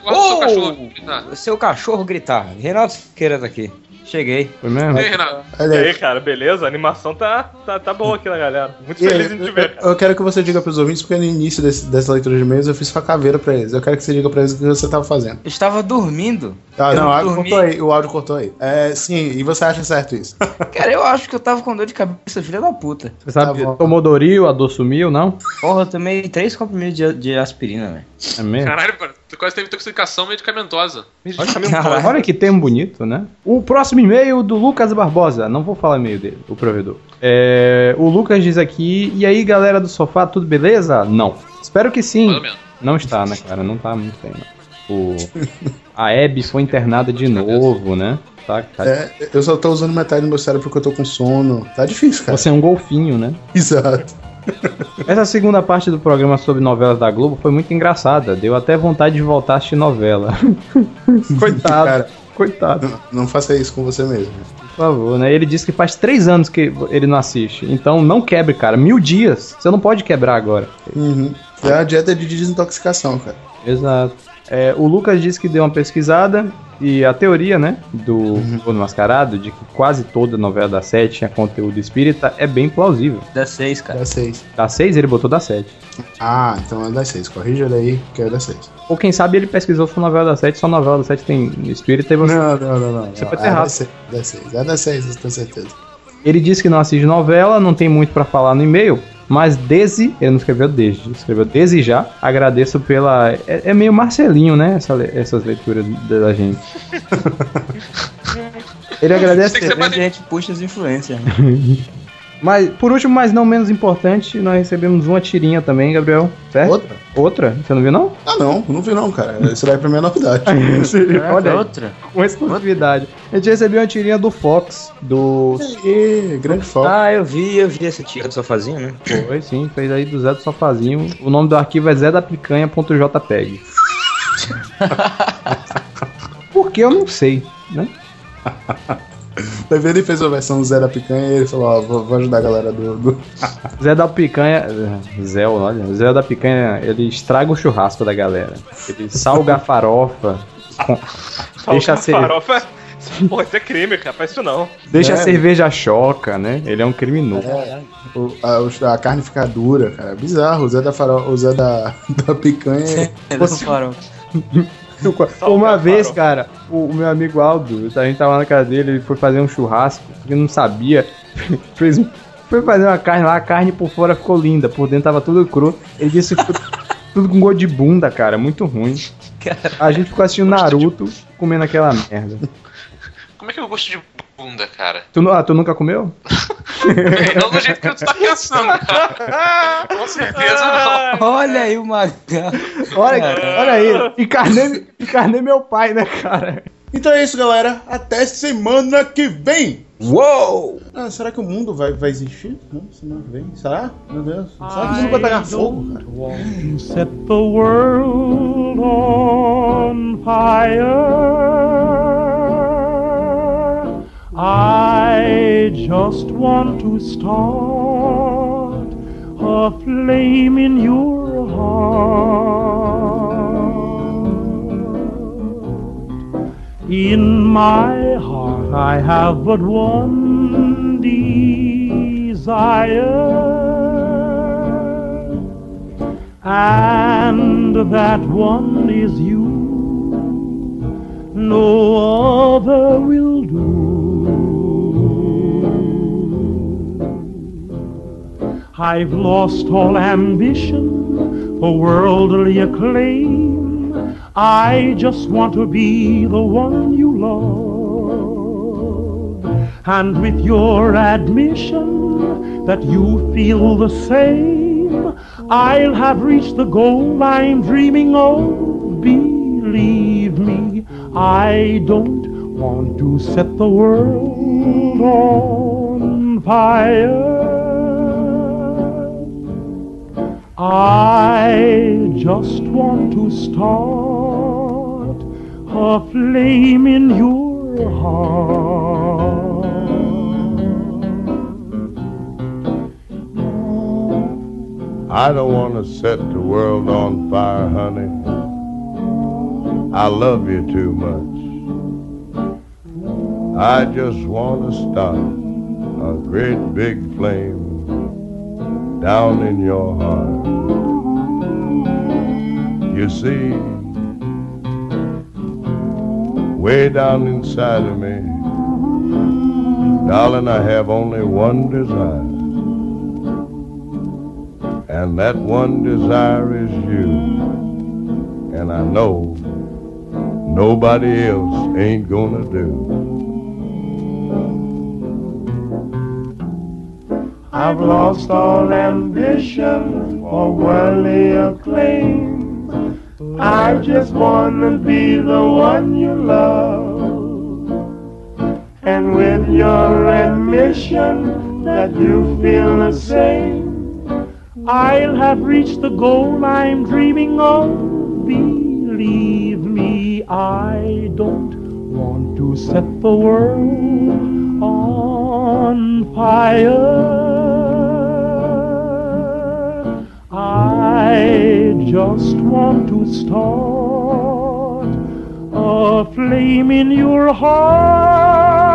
Agora o seu cachorro gritar. O seu cachorro gritar. Reinaldo Siqueira tá aqui. Cheguei. Foi mesmo? Ei, Renato. E Olha aí, aí. cara, beleza? A animação tá, tá, tá boa aqui na galera. Muito E aí, feliz em te eu, ver, cara. eu quero que você diga pros ouvintes, porque no início desse- dessa leitura de e-mails eu fiz uma caveira pra eles. Eu quero que você diga pra eles o que você tava fazendo. Eu estava dormindo. Ah, Eu não, o áudio dormi. cortou aí. O áudio cortou aí. É, sim, e você acha certo isso? Cara, eu acho que eu tava com dor de cabeça, filha da puta. Você sabe, Tá tomou Doril, a dor sumiu, não? Porra, eu tomei três comprimidos de, de aspirina, velho. É mesmo? Caralho, tu quase teve intoxicação medicamentosa. Caralho. Olha que termo bonito, né? O próximo e-mail do Lucas Barbosa. Não vou falar e-mail dele, o provedor. É, o Lucas diz aqui: E aí, galera do sofá, tudo beleza? Não. Espero que sim. Não está, né, cara? Não tá muito bem, não. O... A Abby foi internada de novo, né? Tá, tá- É, eu só tô usando metade do meu cérebro porque eu tô com sono. Tá difícil, cara. Você é um golfinho, né? Exato. Essa segunda parte do programa sobre novelas da Globo foi muito engraçada. Deu até vontade de voltar a assistir novela. Coitado. Cara, Coitado. não, não faça isso com você mesmo. Por favor, né? Ele disse que faz três anos que ele não assiste. Então não quebre, cara. Mil dias. Você não pode quebrar agora. Uhum. É a dieta de desintoxicação, cara. Exato. É, o Lucas disse que deu uma pesquisada e a teoria, né, do Bruno Mascarado, de que quase toda novela da 7 tinha conteúdo espírita, é bem plausível. Dá 6, cara. Dá 6. Da 6 ele botou da 7. Ah, então é das 6. Corrija ele aí, que é das 6. Ou quem sabe ele pesquisou só novela da 7, só novela da 7 tem espírita e você. Não, não, não, não. Você não. pode ter é errado. 6. Das 6. É das 6, eu tenho certeza. Ele disse que não assiste novela, não tem muito pra falar no e-mail, mas desde. Ele não escreveu desde, escreveu desde já. Agradeço pela. É, é meio Marcelinho, né? essa essas leituras da gente. Ele agradece. Tem que ser mais... a gente puxa as influências. né? Mas, por último, mas não menos importante, nós recebemos uma tirinha também, Gabriel. Certo? Outra? Outra? Você não viu, não? Ah, não, não vi não, cara. Isso daí pra mim é novidade. Olha aí, outra. com exclusividade. A gente recebeu uma tirinha do Fox, do. Ê, grande foco. Ah, eu vi, eu vi essa tira do sofazinho, né? Foi sim, fez aí do Zé do Sofazinho. O nome do arquivo é zedapicanha.jpg. Por que eu não sei, né? Vai ver, ele fez a versão Zé da Picanha e ele falou, ó, vou, vou ajudar a galera do... do... Zé da Picanha. Zé, olha. Zé da Picanha, ele estraga o churrasco da galera. Ele salga a farofa. com- deixa a, cer- Farofa. Pô, isso é crime, cara. Faz isso não. deixa a É. cerveja choca, né? Ele é um criminoso. o- a, a carne fica dura, cara. É bizarro. O Zé da, faro... o Zé da, da Picanha... Eles falaram. Uma vez, cara, o, o meu amigo Aldo, a gente tava na casa dele, ele foi fazer um churrasco, porque não sabia. Fez, foi fazer uma carne lá, a carne por fora ficou linda, por dentro tava tudo cru. Ele disse que ficou tudo com gosto de bunda, cara, muito ruim. A gente ficou assistindo Naruto comendo aquela merda. Como é que eu gosto de bunda, cara? Tu, ah, tu nunca comeu? Não do jeito que tu tá pensando, cara. Com certeza não. Olha aí o Magal. Olha, olha aí, encarnei, encarnei meu pai, né, cara? Então é isso, galera. Até semana que vem. Uou! Ah, será que o mundo vai, vai existir? Não, semana que vem. Será? Meu Deus. Será que o mundo vai pegar fogo, cara? Set the world on fire. I just want to start a flame in your heart. In my heart, I have but one desire. And that one is you. No other will I've lost all ambition for worldly acclaim. I just want to be the one you love. And with your admission that you feel the same, I'll have reached the goal I'm dreaming of. Believe me, I don't want to set the world on fire. I just want to start a flame in your heart. I don't want to set the world on fire, honey. I love you too much. I just want to start a great big flame down in your heart. You see, way down inside of me, darling, I have only one desire. And that one desire is you. And I know nobody else ain't gonna do. I've lost all ambition for worldly acclaim. I just wanna be the one you love. And with your admission that you feel the same, I'll have reached the goal I'm dreaming of. Believe me, I don't want to set the world on fire. I just want to start a flame in your heart.